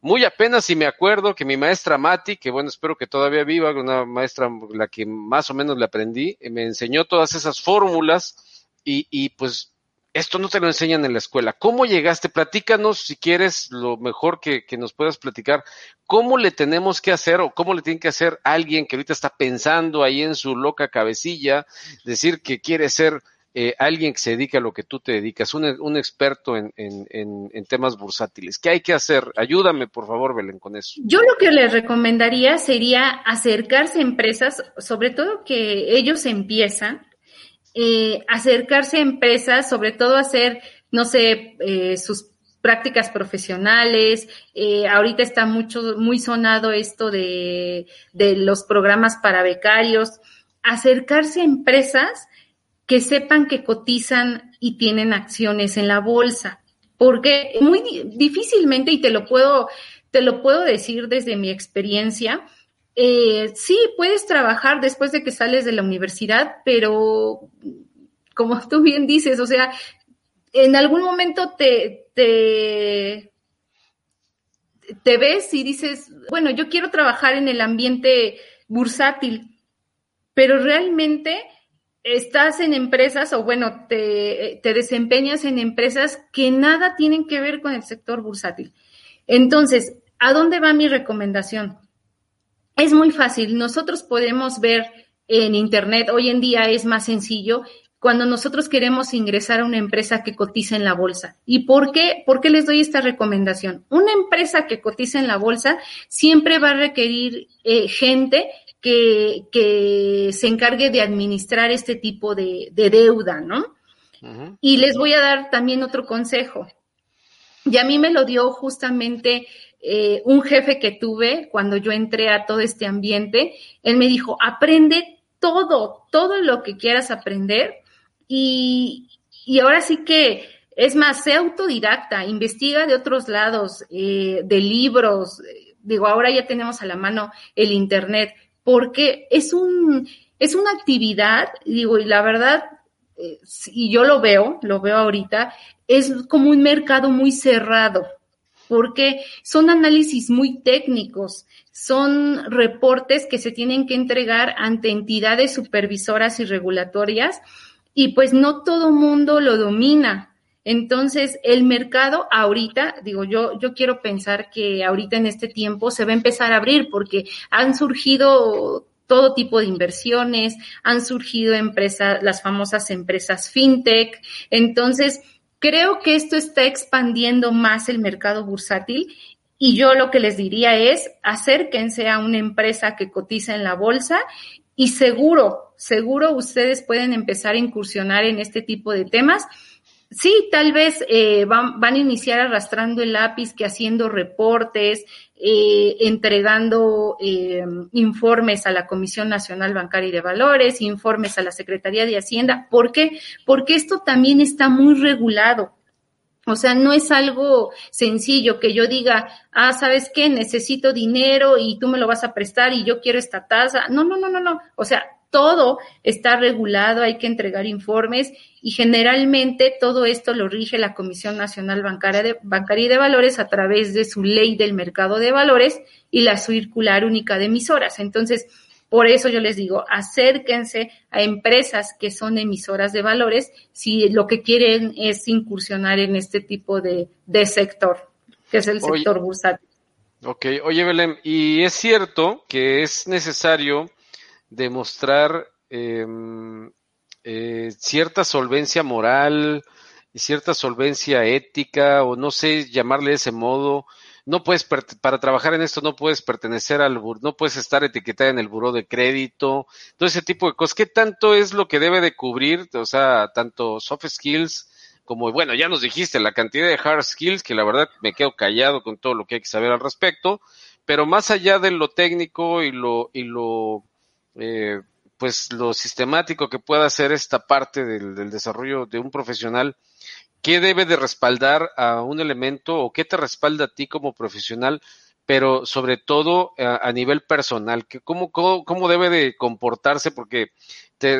muy apenas si me acuerdo que mi maestra Mati, que bueno, espero que todavía viva, una maestra la que más o menos le aprendí, me enseñó todas esas fórmulas y, y pues esto no te lo enseñan en la escuela. ¿Cómo llegaste? Platícanos, si quieres, lo mejor que, nos puedas platicar. ¿Cómo le tenemos que hacer o cómo le tiene que hacer alguien que ahorita está pensando ahí en su loca cabecilla, decir que quiere ser eh, alguien que se dedica a lo que tú te dedicas, un, un experto en, temas bursátiles? ¿Qué hay que hacer? Ayúdame, por favor, Belén, con eso. Yo lo que les recomendaría sería acercarse a empresas, sobre todo que ellos empiezan, eh, acercarse a empresas, sobre todo hacer, no sé, eh, sus prácticas profesionales. Eh, ahorita está mucho, muy sonado esto de, de los programas para becarios. Acercarse a empresas que sepan que cotizan y tienen acciones en la bolsa. Porque muy difícilmente, y te lo puedo, te lo puedo decir desde mi experiencia, eh, sí, puedes trabajar después de que sales de la universidad, pero como tú bien dices, o sea, en algún momento te, te, te ves y dices, bueno, yo quiero trabajar en el ambiente bursátil, pero realmente estás en empresas o bueno, te, te desempeñas en empresas que nada tienen que ver con el sector bursátil. Entonces, ¿a dónde va mi recomendación? Es muy fácil. Nosotros podemos ver en Internet, hoy en día es más sencillo, cuando nosotros queremos ingresar a una empresa que cotiza en la bolsa. ¿Y por qué? ¿Por qué les doy esta recomendación? Una empresa que cotiza en la bolsa siempre va a requerir eh, gente que, que, se encargue de administrar este tipo de, de deuda, ¿no? Uh -huh. Y les voy a dar también otro consejo. Y a mí me lo dio justamente eh, un jefe que tuve cuando yo entré a todo este ambiente, él me dijo, aprende todo, todo lo que quieras aprender y, y ahora sí que, es más, sé autodidacta, investiga de otros lados, eh, de libros, digo, ahora ya tenemos a la mano el Internet, porque es un, es una actividad, digo, y la verdad, eh, y yo lo veo, lo veo ahorita, es como un mercado muy cerrado porque son análisis muy técnicos, son reportes que se tienen que entregar ante entidades supervisoras y regulatorias y pues no todo mundo lo domina. Entonces, el mercado ahorita, digo, yo, yo quiero pensar que ahorita en este tiempo se va a empezar a abrir porque han surgido todo tipo de inversiones, han surgido empresas, las famosas empresas fintech. Entonces, Creo que esto está expandiendo más el mercado bursátil y yo lo que les diría es acérquense a una empresa que cotiza en la bolsa y seguro, seguro ustedes pueden empezar a incursionar en este tipo de temas. Sí, tal vez eh, van, van, a iniciar arrastrando el lápiz, que haciendo reportes, eh, entregando eh, informes a la Comisión Nacional Bancaria y de Valores, informes a la Secretaría de Hacienda. ¿Por qué? Porque esto también está muy regulado. O sea, no es algo sencillo que yo diga, ah, ¿sabes qué? Necesito dinero y tú me lo vas a prestar y yo quiero esta tasa. No, no, no, no, no. O sea, todo está regulado, hay que entregar informes y generalmente todo esto lo rige la Comisión Nacional Bancaria, de, Bancaria y de Valores a través de su ley del mercado de valores y la circular única de emisoras. Entonces, por eso yo les digo, acérquense a empresas que son emisoras de valores si lo que quieren es incursionar en este tipo de, sector, que es el sector bursátil. Ok, oye Belén, y es cierto que es necesario demostrar em, eh, cierta solvencia moral y cierta solvencia ética, o no sé llamarle de ese modo. No puedes, para trabajar en esto, no puedes pertenecer al, no puedes estar etiquetada en el buró de crédito, todo ese tipo de cosas. ¿Qué tanto es lo que debe de cubrir? O sea, tanto soft skills como, bueno, ya nos dijiste la cantidad de hard skills, que la verdad me quedo callado con todo lo que hay que saber al respecto, pero más allá de lo técnico y lo, y lo eh, pues lo sistemático que pueda hacer esta parte del, desarrollo de un profesional, ¿qué debe de respaldar a un elemento o qué te respalda a ti como profesional, pero sobre todo a, nivel personal? ¿Cómo, cómo, cómo, debe de comportarse? Porque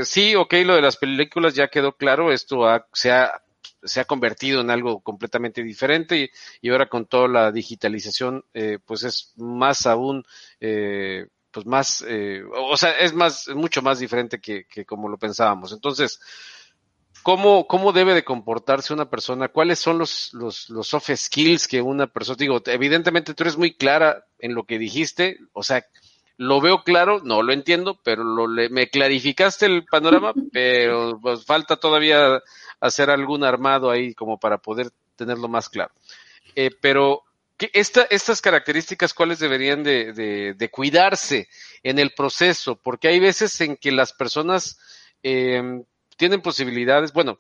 sí, ok, lo de las películas ya quedó claro, esto se, ha, se ha convertido en algo completamente diferente y, ahora con toda la digitalización, eh, pues es más aún eh, pues más, eh, o sea, es más, mucho más diferente que, que como lo pensábamos. Entonces, ¿cómo, ¿cómo debe de comportarse una persona? ¿Cuáles son los, los, los soft skills que una persona, digo, evidentemente tú eres muy clara en lo que dijiste, o sea, lo veo claro, no lo entiendo, pero lo, me clarificaste el panorama, (laughs) pero pues, falta todavía hacer algún armado ahí como para poder tenerlo más claro. Eh, pero esta, estas características, ¿cuáles deberían de, cuidarse en el proceso? Porque hay veces en que las personas em, tienen posibilidades, bueno,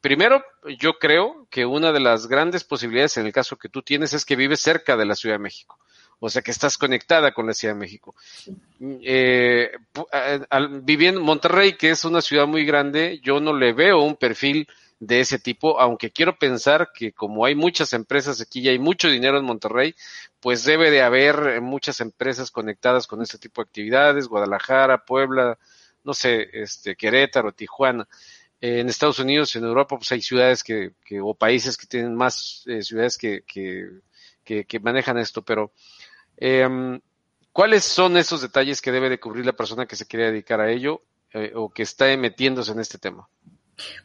primero yo creo que una de las grandes posibilidades en el caso que tú tienes es que vives cerca de la Ciudad de México. O sea, que estás conectada con la Ciudad de México. Eh, viviendo en Monterrey, que es una ciudad muy grande, yo no le veo un perfil de ese tipo, aunque quiero pensar que como hay muchas empresas aquí y hay mucho dinero en Monterrey, pues debe de haber muchas empresas conectadas con este tipo de actividades, Guadalajara, Puebla, no sé, este, Querétaro, Tijuana. en Estados Unidos, en Europa, pues hay ciudades que, que o países que tienen más eh, ciudades que, que, que, manejan esto, pero eh, ¿cuáles son esos detalles que debe de cubrir la persona que se quiere dedicar a ello eh, o que está metiéndose en este tema?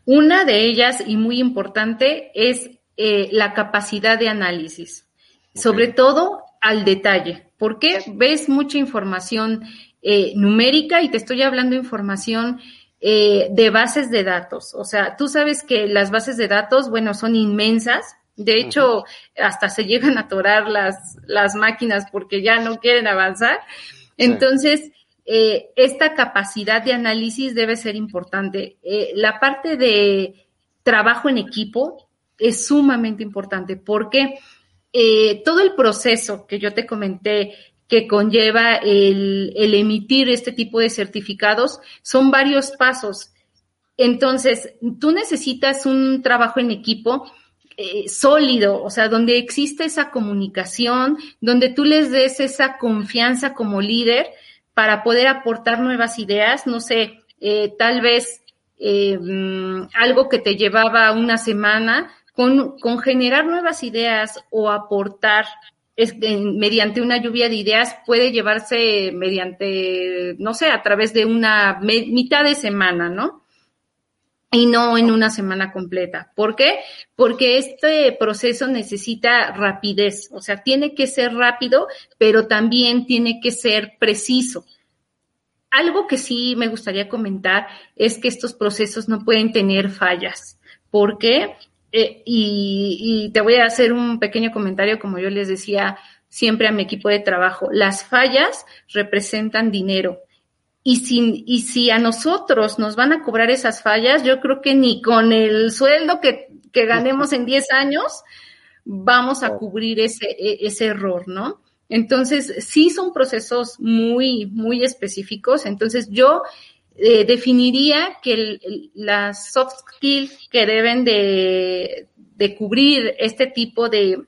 Una de ellas, y muy importante, es eh, la capacidad de análisis, sobre todo al detalle, porque ves mucha información eh, numérica y te estoy hablando de información eh, de bases de datos. O sea, tú sabes que las bases de datos, bueno, son inmensas. De hecho, hasta se llegan a atorar las, las máquinas porque ya no quieren avanzar. Entonces, eh, esta capacidad de análisis debe ser importante. Eh, la parte de trabajo en equipo es sumamente importante porque eh, todo el proceso que yo te comenté que conlleva el, emitir este tipo de certificados son varios pasos. Entonces, tú necesitas un trabajo en equipo sólido, o sea, donde existe esa comunicación, donde tú les des esa confianza como líder para poder aportar nuevas ideas, no sé, eh, tal vez eh, mm, algo que te llevaba una semana, con, con generar nuevas ideas o aportar mediante una lluvia de ideas puede llevarse mediante, no sé, a través de una mitad de semana, ¿no? Y no en una semana completa. ¿Por qué? Porque este proceso necesita rapidez, o sea, tiene que ser rápido, pero también tiene que ser preciso. Algo que sí me gustaría comentar es que estos procesos no pueden tener fallas. ¿Por qué? Eh, y, y te voy a hacer un pequeño comentario, como yo les decía siempre a mi equipo de trabajo. Las fallas representan dinero y si, y si a nosotros nos van a cobrar esas fallas, yo creo que ni con el sueldo que, que ganemos en 10 años, vamos a cubrir ese, e, ese error, ¿no? Entonces, sí son procesos muy, muy específicos. Entonces, yo eh, definiría que las soft skills que deben de, de cubrir este tipo de,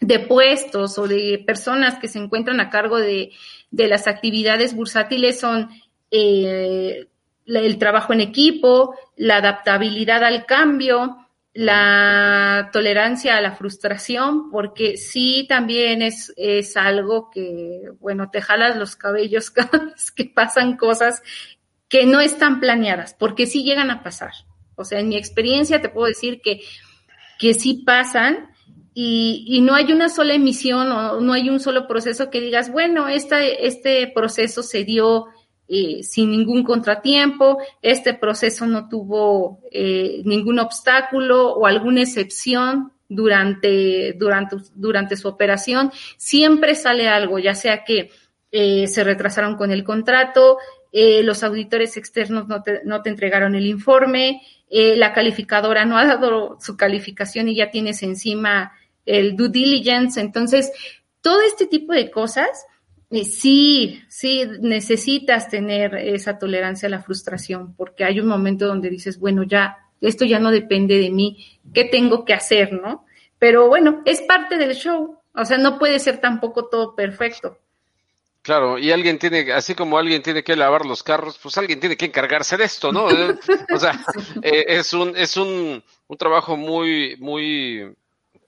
de puestos o de personas que se encuentran a cargo de, de las actividades bursátiles son eh, el trabajo en equipo, la adaptabilidad al cambio, la tolerancia a la frustración, porque sí también es, es algo que, bueno, te jalas los cabellos (laughs) cada vez que pasan cosas que no están planeadas, porque sí llegan a pasar. O sea, en mi experiencia te puedo decir que, que sí pasan y, y no hay una sola emisión o no hay un solo proceso que digas, bueno, este, proceso se dio eh, sin ningún contratiempo, este proceso no tuvo eh, ningún obstáculo o alguna excepción durante, durante, durante su operación, siempre sale algo, ya sea que eh, se retrasaron con el contrato, los auditores externos no te, no te entregaron el informe, la calificadora no ha dado su calificación y ya tienes encima el due diligence. Entonces, todo este tipo de cosas sí, sí, necesitas tener esa tolerancia a la frustración, porque hay un momento donde dices, bueno, ya, esto ya no depende de mí, ¿qué tengo que hacer, no? Pero bueno, es parte del show, o sea, no puede ser tampoco todo perfecto. Claro, y alguien tiene, así como alguien tiene que lavar los carros, pues alguien tiene que encargarse de esto, ¿no? o sea, eh, es un, es un, un trabajo muy, muy,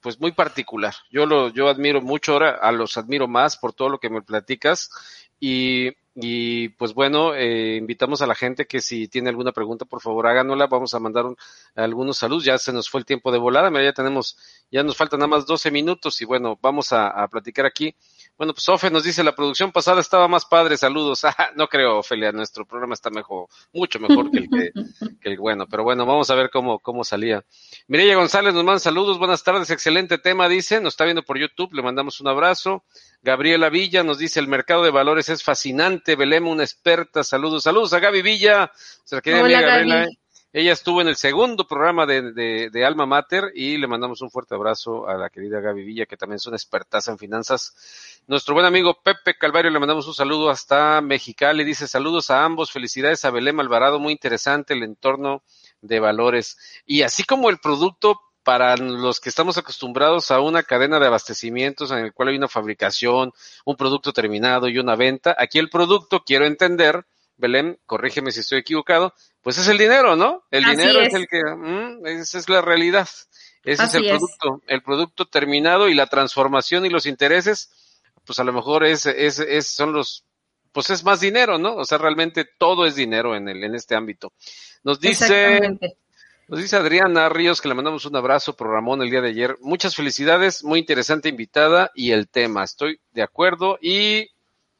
pues muy particular. Yo lo, yo admiro mucho ahora, a los admiro más por todo lo que me platicas y, y pues bueno, eh, invitamos a la gente que si tiene alguna pregunta, por favor háganosla. Vamos a mandar algunos saludos. Ya se nos fue el tiempo de volada. Ya tenemos, ya nos faltan nada más 12 minutos y bueno, vamos a, a platicar aquí. Bueno, pues Ofe nos dice, la producción pasada estaba más padre, saludos. (laughs) Ah, no creo, Ofelia, nuestro programa está mejor, mucho mejor que el que, (laughs) que el bueno, pero bueno, vamos a ver cómo, cómo salía. Mireya González nos manda saludos, buenas tardes, excelente tema, dice, nos está viendo por YouTube, le mandamos un abrazo. Gabriela Villa nos dice, el mercado de valores es fascinante, Belém, una experta, saludos, saludos a Gaby Villa. Hola, Gabriela. Ella estuvo en el segundo programa de, de, de, Alma Mater y le mandamos un fuerte abrazo a la querida Gaby Villa, que también es una expertaza en finanzas. Nuestro buen amigo Pepe Calvario le mandamos un saludo hasta Mexicali. Dice saludos a ambos, felicidades a Belém Alvarado, muy interesante el entorno de valores. Y así como el producto para los que estamos acostumbrados a una cadena de abastecimientos en el cual hay una fabricación, un producto terminado y una venta, aquí el producto, quiero entender, Belén, corrígeme si estoy equivocado, pues es el dinero, ¿no? El dinero es. el que, mm, esa es la realidad. Ese es el producto, el producto terminado y la transformación y los intereses, pues a lo mejor es, es, es, son los, pues es más dinero, ¿no? O sea, realmente todo es dinero en el, en este ámbito. Nos dice, nos dice Adriana Ríos que le mandamos un abrazo por Ramón el día de ayer. Muchas felicidades, muy interesante invitada y el tema, estoy de acuerdo y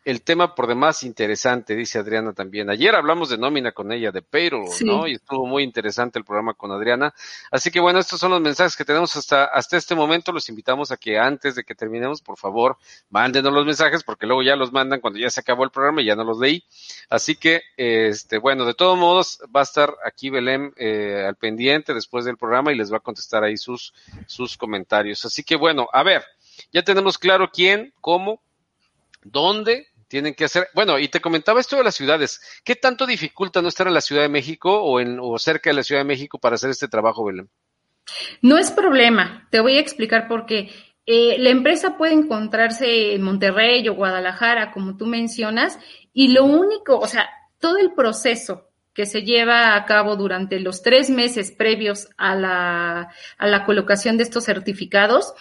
el tema por demás interesante, dice Adriana también. Ayer hablamos de nómina con ella, de payroll, ¿no? Y estuvo muy interesante el programa con Adriana. Así que bueno, estos son los mensajes que tenemos hasta, hasta este momento. Los invitamos a que antes de que terminemos, por favor, mándenos los mensajes, porque luego ya los mandan cuando ya se acabó el programa y ya no los leí. Así que, este, bueno, de todos modos, va a estar aquí Belén eh, al pendiente después del programa y les va a contestar ahí sus, sus comentarios. Así que bueno, a ver, ya tenemos claro quién, cómo, dónde tienen que hacer. Bueno, y te comentaba esto de las ciudades. ¿Qué tanto dificulta no estar en la Ciudad de México o, en, o cerca de la Ciudad de México para hacer este trabajo, Belén? No es problema. Te voy a explicar por qué. Eh, la empresa puede encontrarse en Monterrey o Guadalajara, como tú mencionas, y lo único, o sea, todo el proceso que se lleva a cabo durante los tres meses previos a la, a la colocación de estos certificados,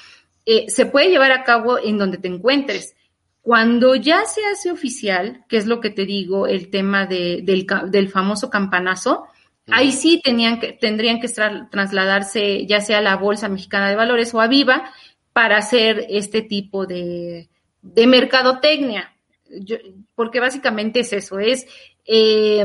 eh, se puede llevar a cabo en donde te encuentres. Cuando ya se hace oficial, que es lo que te digo, el tema de, del, del, famoso campanazo, ahí sí tenían que, tendrían que trasladarse ya sea a la Bolsa Mexicana de Valores o a Viva para hacer este tipo de, de mercadotecnia. Yo, porque básicamente es eso, es eh,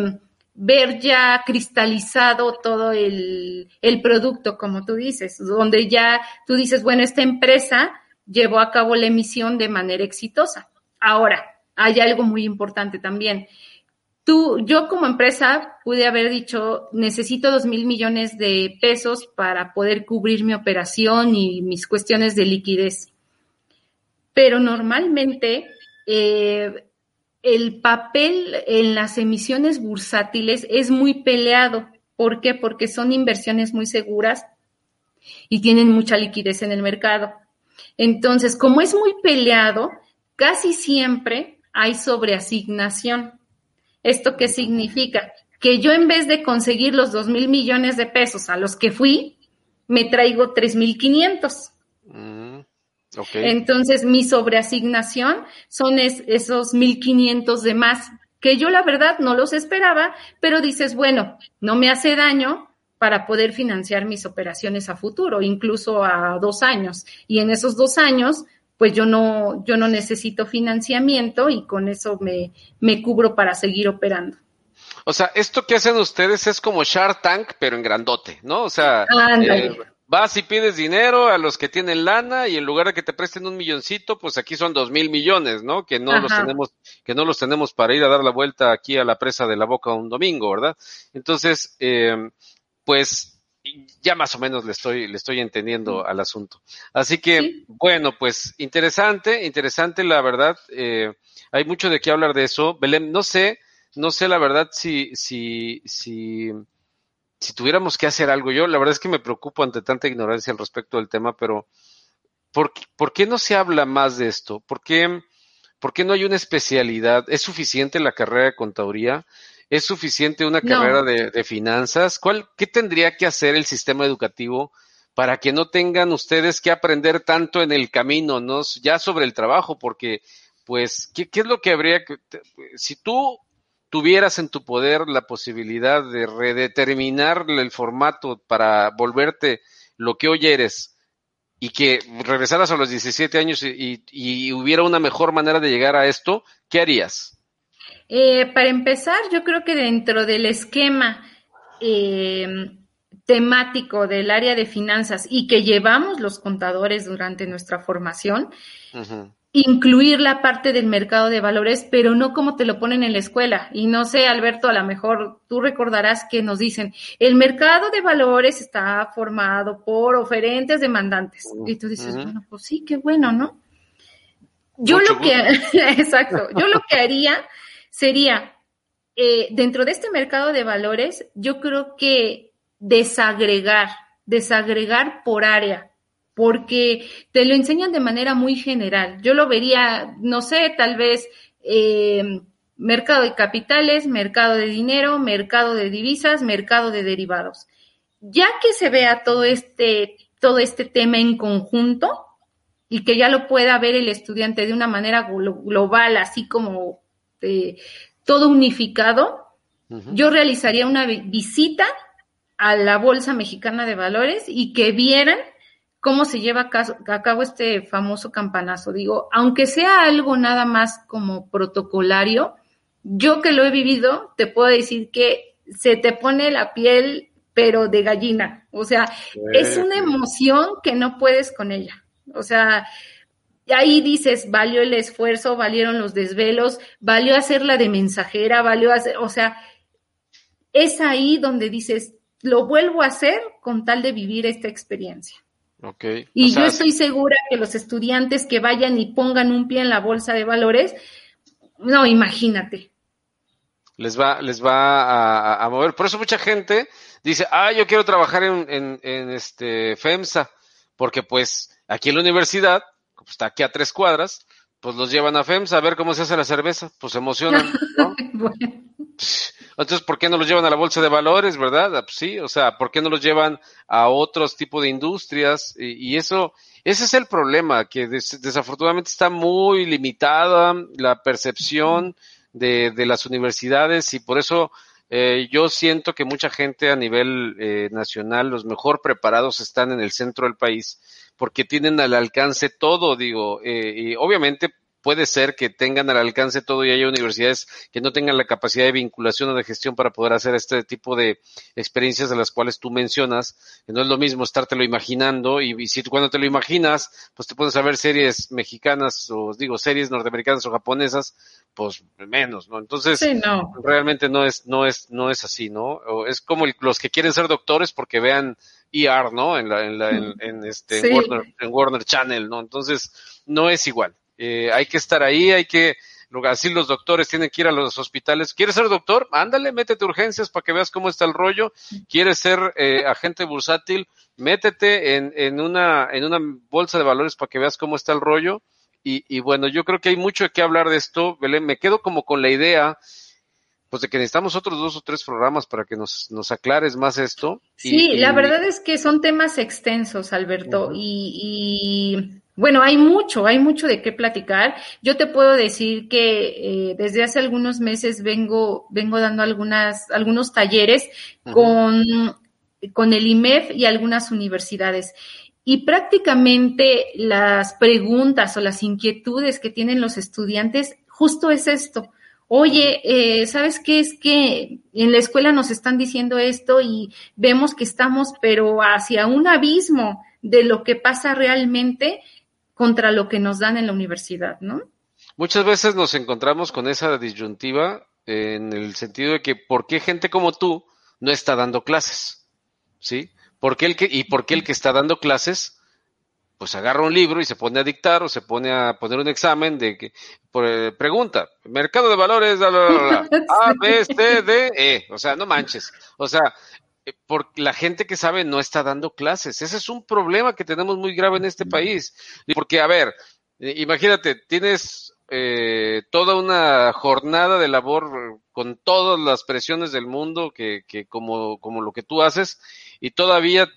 ver ya cristalizado todo el, el producto, como tú dices, donde ya tú dices, bueno, esta empresa llevó a cabo la emisión de manera exitosa. Ahora, hay algo muy importante también. tú, yo como empresa pude haber dicho, necesito dos mil millones de pesos para poder cubrir mi operación y mis cuestiones de liquidez. Pero normalmente eh, el papel en las emisiones bursátiles es muy peleado. ¿Por qué? Porque son inversiones muy seguras y tienen mucha liquidez en el mercado. Entonces, como es muy peleado, casi siempre hay sobreasignación. ¿Esto qué significa? Que yo en vez de conseguir los dos mil millones de pesos a los que fui, me traigo tres mil quinientos. Mm, Entonces, mi sobreasignación son esos mil quinientos de más, que yo la verdad no los esperaba, pero dices, bueno, no me hace daño para poder financiar mis operaciones a futuro, incluso a dos años. Y en esos dos años, pues yo no, yo no necesito financiamiento y con eso me, me cubro para seguir operando. O sea, esto que hacen ustedes es como Shark Tank, pero en grandote, ¿no? O sea, eh, vas y pides dinero a los que tienen lana y en lugar de que te presten un milloncito, pues aquí son dos mil millones, ¿no? Que no los tenemos, que no los tenemos para ir a dar la vuelta aquí a la presa de la boca un domingo, ¿verdad? Entonces, eh, pues ya más o menos le estoy, le estoy entendiendo al asunto. Así que, bueno, pues interesante, interesante la verdad. Eh, hay mucho de qué hablar de eso. Belén, no sé, no sé la verdad si, si, si, si tuviéramos que hacer algo. Yo la verdad es que me preocupo ante tanta ignorancia al respecto del tema, pero ¿por, ¿por qué no se habla más de esto? ¿Por qué, ¿Por qué no hay una especialidad? ¿Es suficiente la carrera de contaduría? ¿Es suficiente una carrera de, finanzas? ¿Cuál, ¿Qué tendría que hacer el sistema educativo para que no tengan ustedes que aprender tanto en el camino, no ya sobre el trabajo? Porque, pues, ¿qué, qué es lo que habría que, si tú tuvieras en tu poder la posibilidad de redeterminar el formato para volverte lo que hoy eres y que regresaras a los 17 años y, y hubiera una mejor manera de llegar a esto, ¿qué harías? Eh, para empezar, yo creo que dentro del esquema eh, temático del área de finanzas y que llevamos los contadores durante nuestra formación, incluir la parte del mercado de valores, pero no como te lo ponen en la escuela. Y no sé, Alberto, a lo mejor tú recordarás que nos dicen, el mercado de valores está formado por oferentes demandantes. Y tú dices, bueno, pues sí, qué bueno, ¿no? Yo lo que, (laughs) exacto, yo lo que haría sería, eh, dentro de este mercado de valores, yo creo que desagregar, desagregar por área, porque te lo enseñan de manera muy general. Yo lo vería, no sé, tal vez eh, mercado de capitales, mercado de dinero, mercado de divisas, mercado de derivados. Ya que se vea todo este, todo este tema en conjunto y que ya lo pueda ver el estudiante de una manera global, así como este, todo unificado, yo realizaría una visita a la Bolsa Mexicana de Valores y que vieran cómo se lleva a cabo este famoso campanazo. Digo, aunque sea algo nada más como protocolario, yo que lo he vivido, te puedo decir que se te pone la piel, pero de gallina. O sea, es una emoción que no puedes con ella. O sea, y ahí dices, valió el esfuerzo, valieron los desvelos, valió hacerla de mensajera, valió hacer, o sea, es ahí donde dices, lo vuelvo a hacer con tal de vivir esta experiencia. Okay. Y yo estoy segura que los estudiantes que vayan y pongan un pie en la bolsa de valores, no, imagínate. Les va, les va a, mover. Por eso mucha gente dice, ah, yo quiero trabajar en, en, en este FEMSA, porque pues aquí en la universidad pues está aquí a tres cuadras, pues los llevan a FEMS a ver cómo se hace la cerveza, pues se emocionan, ¿no? (laughs) Entonces, ¿por qué no los llevan a la bolsa de valores, verdad? Ah, pues sí, o sea, ¿por qué no los llevan a otros tipos de industrias? Y, eso, ese es el problema, que desafortunadamente está muy limitada la percepción de, de las universidades y por eso eh, yo siento que mucha gente a nivel eh, nacional, los mejor preparados están en el centro del país porque tienen al alcance todo, digo, eh, y obviamente puede ser que tengan al alcance todo y haya universidades que no tengan la capacidad de vinculación o de gestión para poder hacer este tipo de experiencias de las cuales tú mencionas, que no es lo mismo estártelo imaginando y, y si cuando te lo imaginas, pues te pones a ver series mexicanas o digo series norteamericanas o japonesas, pues menos, ¿no? Entonces, realmente no es, no es, no es así, ¿no? es como los que quieren ser doctores porque vean ER, ¿no? En la, en la, en, este, Warner, en Warner Channel, ¿no? Entonces, no es igual. Eh, hay que estar ahí, hay que, así los doctores tienen que ir a los hospitales. ¿Quieres ser doctor? Ándale, métete urgencias para que veas cómo está el rollo. ¿Quieres ser eh, agente bursátil? Métete en, en, una, en una bolsa de valores para que veas cómo está el rollo. Y, y bueno, yo creo que hay mucho que hablar de esto, Belén. Me quedo como con la idea pues de que necesitamos otros dos o tres programas para que nos, nos aclares más esto. Sí, la verdad es que son temas extensos, Alberto, y, bueno, hay mucho, hay mucho de qué platicar. Yo te puedo decir que eh, desde hace algunos meses vengo, vengo dando algunas, algunos talleres con, con el IMEF y algunas universidades. Y prácticamente las preguntas o las inquietudes que tienen los estudiantes justo es esto oye, eh, ¿sabes qué? Es que en la escuela nos están diciendo esto y vemos que estamos, pero hacia un abismo de lo que pasa realmente contra lo que nos dan en la universidad, ¿no? Muchas veces nos encontramos con esa disyuntiva en el sentido de que ¿por qué gente como tú no está dando clases? ¿Sí? ¿Por qué el que, ¿Y por qué el que está dando clases pues agarra un libro y se pone a dictar o se pone a poner un examen de que por, eh, pregunta, mercado de valores, (laughs) A, B, C, D, E, o sea, no manches, o sea, eh, por la gente que sabe no está dando clases, ese es un problema que tenemos muy grave en este país, porque a ver, eh, imagínate, tienes eh, toda una jornada de labor con todas las presiones del mundo que, que como, como lo que tú haces y todavía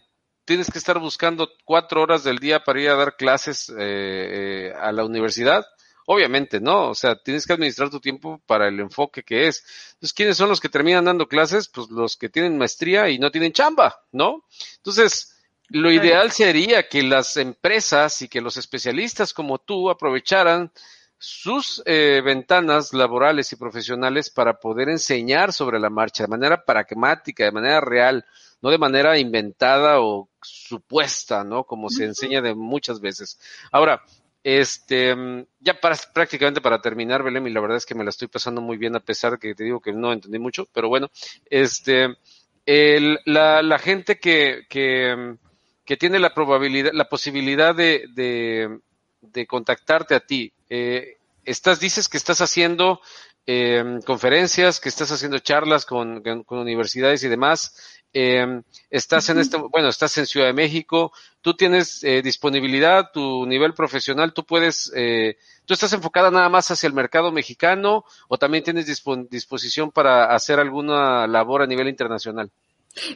tienes que estar buscando cuatro horas del día para ir a dar clases eh, eh, a la universidad. Obviamente, ¿no? O sea, tienes que administrar tu tiempo para el enfoque que es. Entonces, ¿quiénes son los que terminan dando clases? Pues los que tienen maestría y no tienen chamba, ¿no? Entonces, lo ideal sería que las empresas y que los especialistas como tú aprovecharan sus eh, ventanas laborales y profesionales para poder enseñar sobre la marcha de manera pragmática, de manera real, no de manera inventada o supuesta, ¿no? Como se enseña de muchas veces. Ahora, este, ya para, prácticamente para terminar, Belém, y la verdad es que me la estoy pasando muy bien a pesar de que te digo que no entendí mucho, pero bueno, este, el, la, la gente que, que, que tiene la probabilidad, la posibilidad de, de, de contactarte a ti, eh, estás, dices que estás haciendo eh, conferencias, que estás haciendo charlas con, con universidades y demás. Eh, estás en este, bueno, estás en Ciudad de México, tú tienes eh, disponibilidad, tu nivel profesional, tú puedes, eh, tú estás enfocada nada más hacia el mercado mexicano o también tienes disposición para hacer alguna labor a nivel internacional.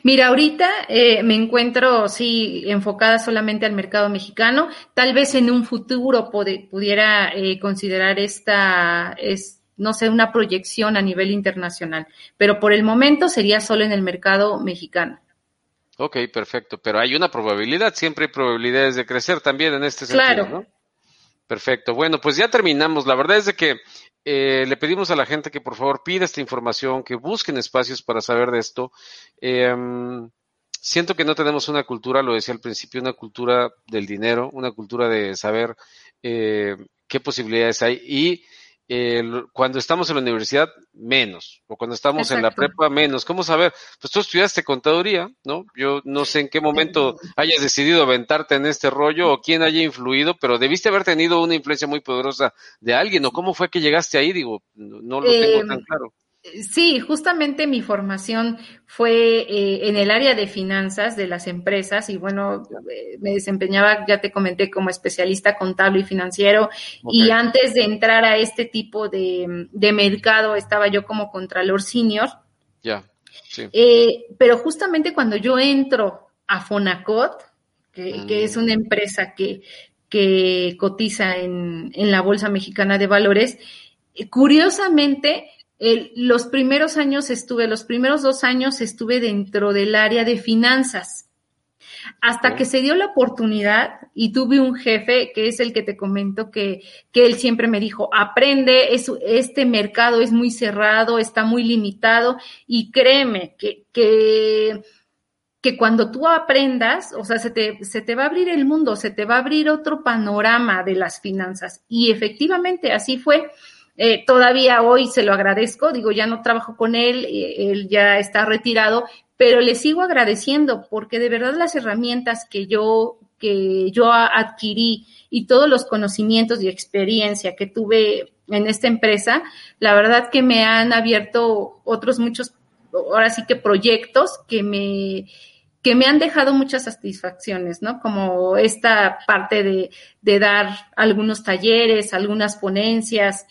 Mira, ahorita eh, me encuentro, sí, enfocada solamente al mercado mexicano. Tal vez en un futuro pudiera eh, considerar esta, es, no sé, una proyección a nivel internacional, pero por el momento sería solo en el mercado mexicano. Ok, perfecto, pero hay una probabilidad, siempre hay probabilidades de crecer también en este sentido, claro. ¿no? Perfecto. Bueno, pues ya terminamos. La verdad es de que eh, le pedimos a la gente que por favor pida esta información, que busquen espacios para saber de esto. Eh, siento que no tenemos una cultura, lo decía al principio, una cultura del dinero, una cultura de saber eh, qué posibilidades hay y cuando estamos en la universidad, menos, o cuando estamos en la prepa, menos. ¿Cómo saber? Pues tú estudiaste contaduría, ¿no? Yo no sé en qué momento (laughs) hayas decidido aventarte en este rollo o quién haya influido, pero debiste haber tenido una influencia muy poderosa de alguien, o cómo fue que llegaste ahí, digo, no lo tengo em, tan claro. Sí, justamente mi formación fue eh, en el área de finanzas de las empresas y bueno, eh, me desempeñaba, ya te comenté, como especialista contable y financiero y antes de entrar a este tipo de, mercado estaba yo como contralor senior. Ya, sí. Eh, pero justamente cuando yo entro a Fonacot, que, que es mm. una empresa que, que cotiza en, en la Bolsa Mexicana de Valores, curiosamente los primeros años estuve, los primeros dos años estuve dentro del área de finanzas. hasta que se dio la oportunidad y tuve un jefe que es el que te comento que, que él siempre me dijo, aprende, es, este mercado es muy cerrado, está muy limitado y créeme que, que, que cuando tú aprendas, o sea, se te, se te va a abrir el mundo, se te va a abrir otro panorama de las finanzas. Y efectivamente así fue. Eh, todavía hoy se lo agradezco, digo, ya no trabajo con él, eh, él ya está retirado, pero le sigo agradeciendo porque de verdad las herramientas que yo que yo adquirí y todos los conocimientos y experiencia que tuve en esta empresa, la verdad que me han abierto otros muchos, ahora sí que proyectos que me, que me han dejado muchas satisfacciones, ¿no? Como esta parte de, de dar algunos talleres, algunas ponencias.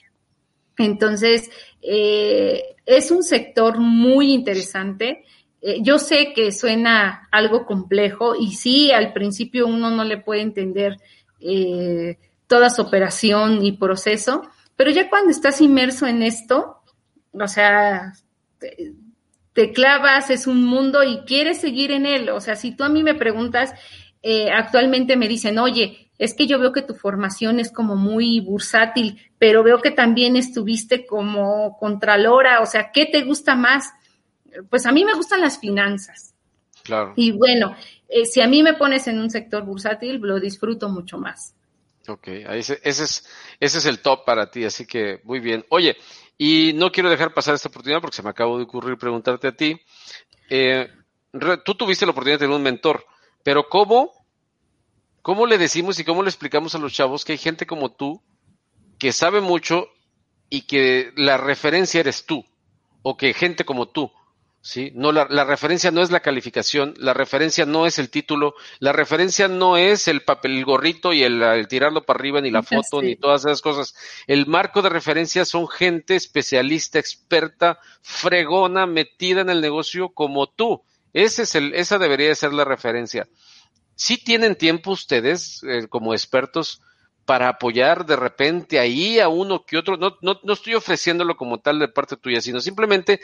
Entonces, eh, es un sector muy interesante eh, yo sé que suena algo complejo y sí, al principio uno no le puede entender eh, toda su operación y proceso, pero ya cuando estás inmerso en esto, o sea, te, clavas, es un mundo y quieres seguir en él. O sea, si tú a mí me preguntas, eh, actualmente me dicen, oye, es que yo veo que tu formación es como muy bursátil, pero veo que también estuviste como contralora, o sea, ¿qué te gusta más? pues a mí me gustan las finanzas. Claro. Y bueno, eh, si a mí me pones en un sector bursátil, lo disfruto mucho más. Ok, ese, ese, es, ese es el top para ti, así que muy bien. Oye, y no quiero dejar pasar esta oportunidad porque se me acabó de ocurrir preguntarte a ti. Eh, tú tuviste la oportunidad de tener un mentor, pero ¿cómo, ¿cómo le decimos y cómo le explicamos a los chavos que hay gente como tú que sabe mucho y que la referencia eres tú? O que gente como tú ¿sí? No, la, la, referencia no es la calificación, la referencia no es el título, la referencia no es el papel, el gorrito y el, tirarlo para arriba, ni la (laughs) foto, ni todas esas cosas. El marco de referencia son gente especialista, experta, fregona, metida en el negocio como tú. Ese es el, esa debería ser la referencia. Si tienen tiempo ustedes, eh, como expertos, para apoyar de repente ahí a uno que otro, no, no, no estoy ofreciéndolo como tal de parte tuya, sino simplemente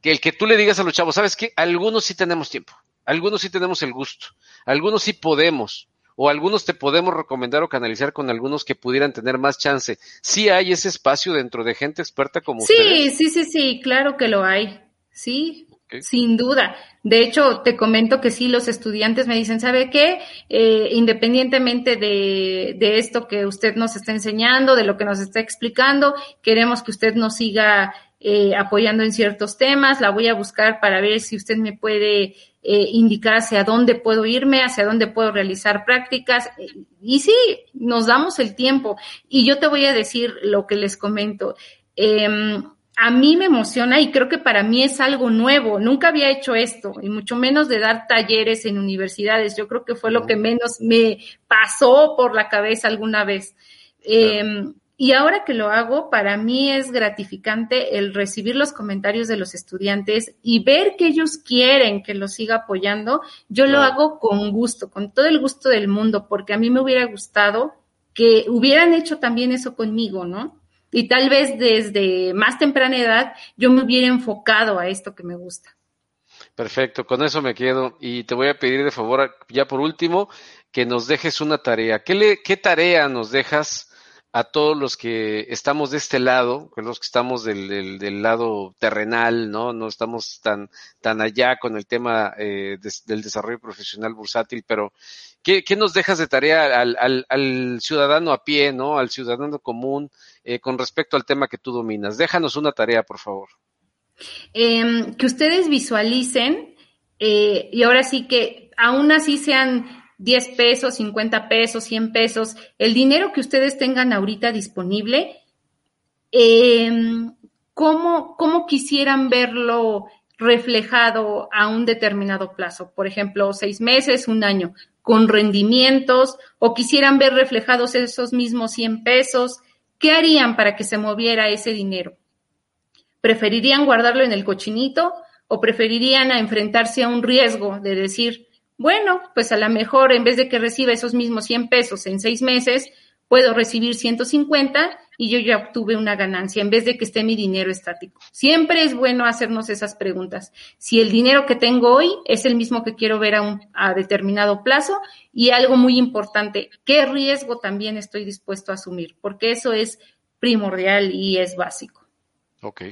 que el que tú le digas a los chavos, ¿sabes qué? Algunos sí tenemos tiempo, algunos sí tenemos el gusto, algunos sí podemos, o algunos te podemos recomendar o canalizar con algunos que pudieran tener más chance. Sí hay ese espacio dentro de gente experta como sí, ustedes. Sí, sí, sí, sí, claro que lo hay. Sí, sin duda. De hecho, te comento que sí, los estudiantes me dicen, ¿sabe qué? Eh, independientemente de, de, esto que usted nos está enseñando, de lo que nos está explicando, queremos que usted nos siga eh, apoyando en ciertos temas, la voy a buscar para ver si usted me puede eh, indicar hacia dónde puedo irme, hacia dónde puedo realizar prácticas. Y sí, nos damos el tiempo. Y yo te voy a decir lo que les comento. Em, a mí me emociona y creo que para mí es algo nuevo. Nunca había hecho esto y mucho menos de dar talleres en universidades. Yo creo que fue lo que menos me pasó por la cabeza alguna vez. Em, y ahora que lo hago, para mí es gratificante el recibir los comentarios de los estudiantes y ver que ellos quieren que los siga apoyando. Yo lo hago con gusto, con todo el gusto del mundo, porque a mí me hubiera gustado que hubieran hecho también eso conmigo, ¿no? Y tal vez desde más temprana edad yo me hubiera enfocado a esto que me gusta. Perfecto, con eso me quedo y te voy a pedir de favor, ya por último, que nos dejes una tarea. ¿Qué, le, qué tarea nos dejas? a todos los que estamos de este lado, los que estamos del, del, lado terrenal, ¿no? No estamos tan, tan allá con el tema eh, del desarrollo profesional bursátil, pero ¿qué, ¿qué, nos dejas de tarea al, al, al, ciudadano a pie, ¿no? Al ciudadano común eh, con respecto al tema que tú dominas? Déjanos una tarea, por favor. Eh, que ustedes visualicen eh, y ahora sí que aún así sean 10 pesos, 50 pesos, 100 pesos, el dinero que ustedes tengan ahorita disponible, eh, ¿cómo, ¿cómo quisieran verlo reflejado a un determinado plazo? Por ejemplo, seis meses, un año, con rendimientos, o quisieran ver reflejados esos mismos 100 pesos, ¿qué harían para que se moviera ese dinero? ¿Preferirían guardarlo en el cochinito o preferirían a enfrentarse a un riesgo de decir, bueno, pues a lo mejor en vez de que reciba esos mismos 100 pesos en seis meses, puedo recibir 150 y yo ya obtuve una ganancia en vez de que esté mi dinero estático. Siempre es bueno hacernos esas preguntas. Si el dinero que tengo hoy es el mismo que quiero ver a, un, a determinado plazo y algo muy importante, ¿qué riesgo también estoy dispuesto a asumir? Porque eso es primordial y es básico. Ok,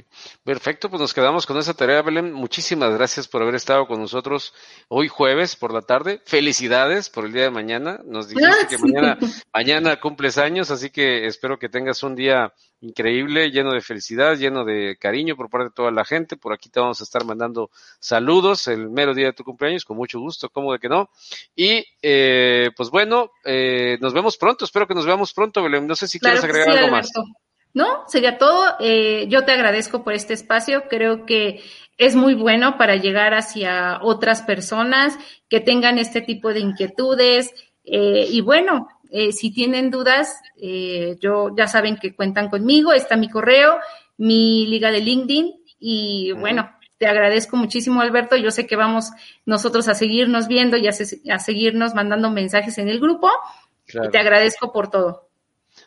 perfecto, pues nos quedamos con esa tarea, Belén. Muchísimas gracias por haber estado con nosotros hoy jueves por la tarde. Felicidades por el día de mañana. Nos dijiste que mañana, mañana cumples años, así que espero que tengas un día increíble, lleno de felicidad, lleno de cariño por parte de toda la gente. Por aquí te vamos a estar mandando saludos el mero día de tu cumpleaños, con mucho gusto, ¿cómo de que no? Y eh, pues bueno, eh, nos vemos pronto, espero que nos veamos pronto, Belén. No sé si quieres agregar algo más. No, sería todo. Eh, yo te agradezco por este espacio. Creo que es muy bueno para llegar hacia otras personas que tengan este tipo de inquietudes. Eh, y bueno, eh, si tienen dudas, yo ya saben que cuentan conmigo. Está mi correo, mi liga de LinkedIn. Y bueno, te agradezco muchísimo, Alberto. Yo sé que vamos nosotros a seguirnos viendo y a, seguirnos mandando mensajes en el grupo. te agradezco por todo.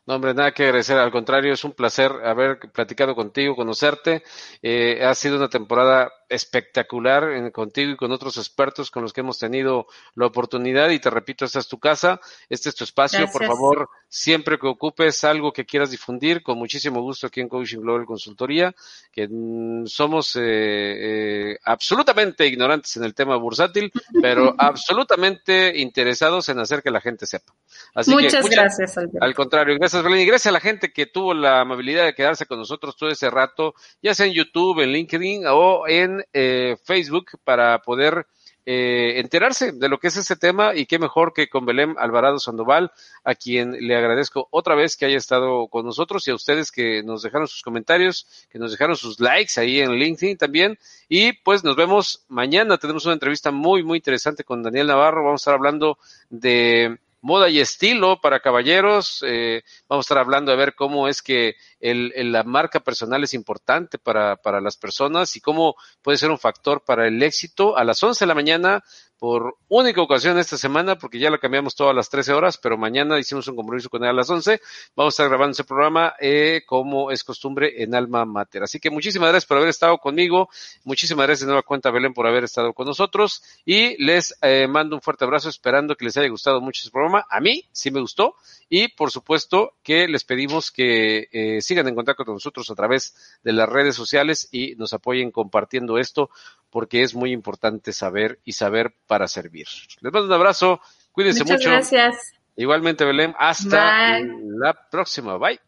No, hombre, nada que agradecer. Al contrario, es un placer haber platicado contigo, conocerte. Eh, ha sido una temporada espectacular contigo y con otros expertos con los que hemos tenido la oportunidad. Y te repito, esta es tu casa, este es tu espacio. Por favor, siempre que ocupes algo que quieras difundir, con muchísimo gusto aquí en Coaching Global Consultoría, que mm, somos eh, eh, absolutamente ignorantes en el tema bursátil, (laughs) pero absolutamente interesados en hacer que la gente sepa. Así muchas, que, gracias, Alberto. Al contrario, gracias, Belén. Y gracias a la gente que tuvo la amabilidad de quedarse con nosotros todo ese rato, ya sea en YouTube, en LinkedIn o en eh, Facebook para poder eh, enterarse de lo que es ese tema y qué mejor que con Belén Alvarado Sandoval, a quien le agradezco otra vez que haya estado con nosotros y a ustedes que nos dejaron sus comentarios, que nos dejaron sus likes ahí en LinkedIn también. Y pues nos vemos mañana. Tenemos una entrevista muy, muy interesante con Daniel Navarro. Vamos a estar hablando de moda y estilo para caballeros. Eh, vamos a estar hablando de ver cómo es que el, la marca personal es importante para, las personas y cómo puede ser un factor para el éxito. A las 11 de la mañana por única ocasión esta semana, porque ya la cambiamos todas las 13 horas, pero mañana hicimos un compromiso con él a las 11. Vamos a estar grabando ese programa eh, como es costumbre en Alma Mater. Así que muchísimas gracias por haber estado conmigo. Muchísimas gracias de nueva cuenta, Belén, por haber estado con nosotros. Y les eh, mando un fuerte abrazo esperando que les haya gustado mucho ese programa. A mí sí me gustó. Y por supuesto que les pedimos que eh, sigan en contacto con nosotros a través de las redes sociales y nos apoyen compartiendo esto porque es muy importante saber y saber para servir. Les mando un abrazo, cuídense Muchas mucho. Gracias. Igualmente, Belén, hasta la próxima. Bye.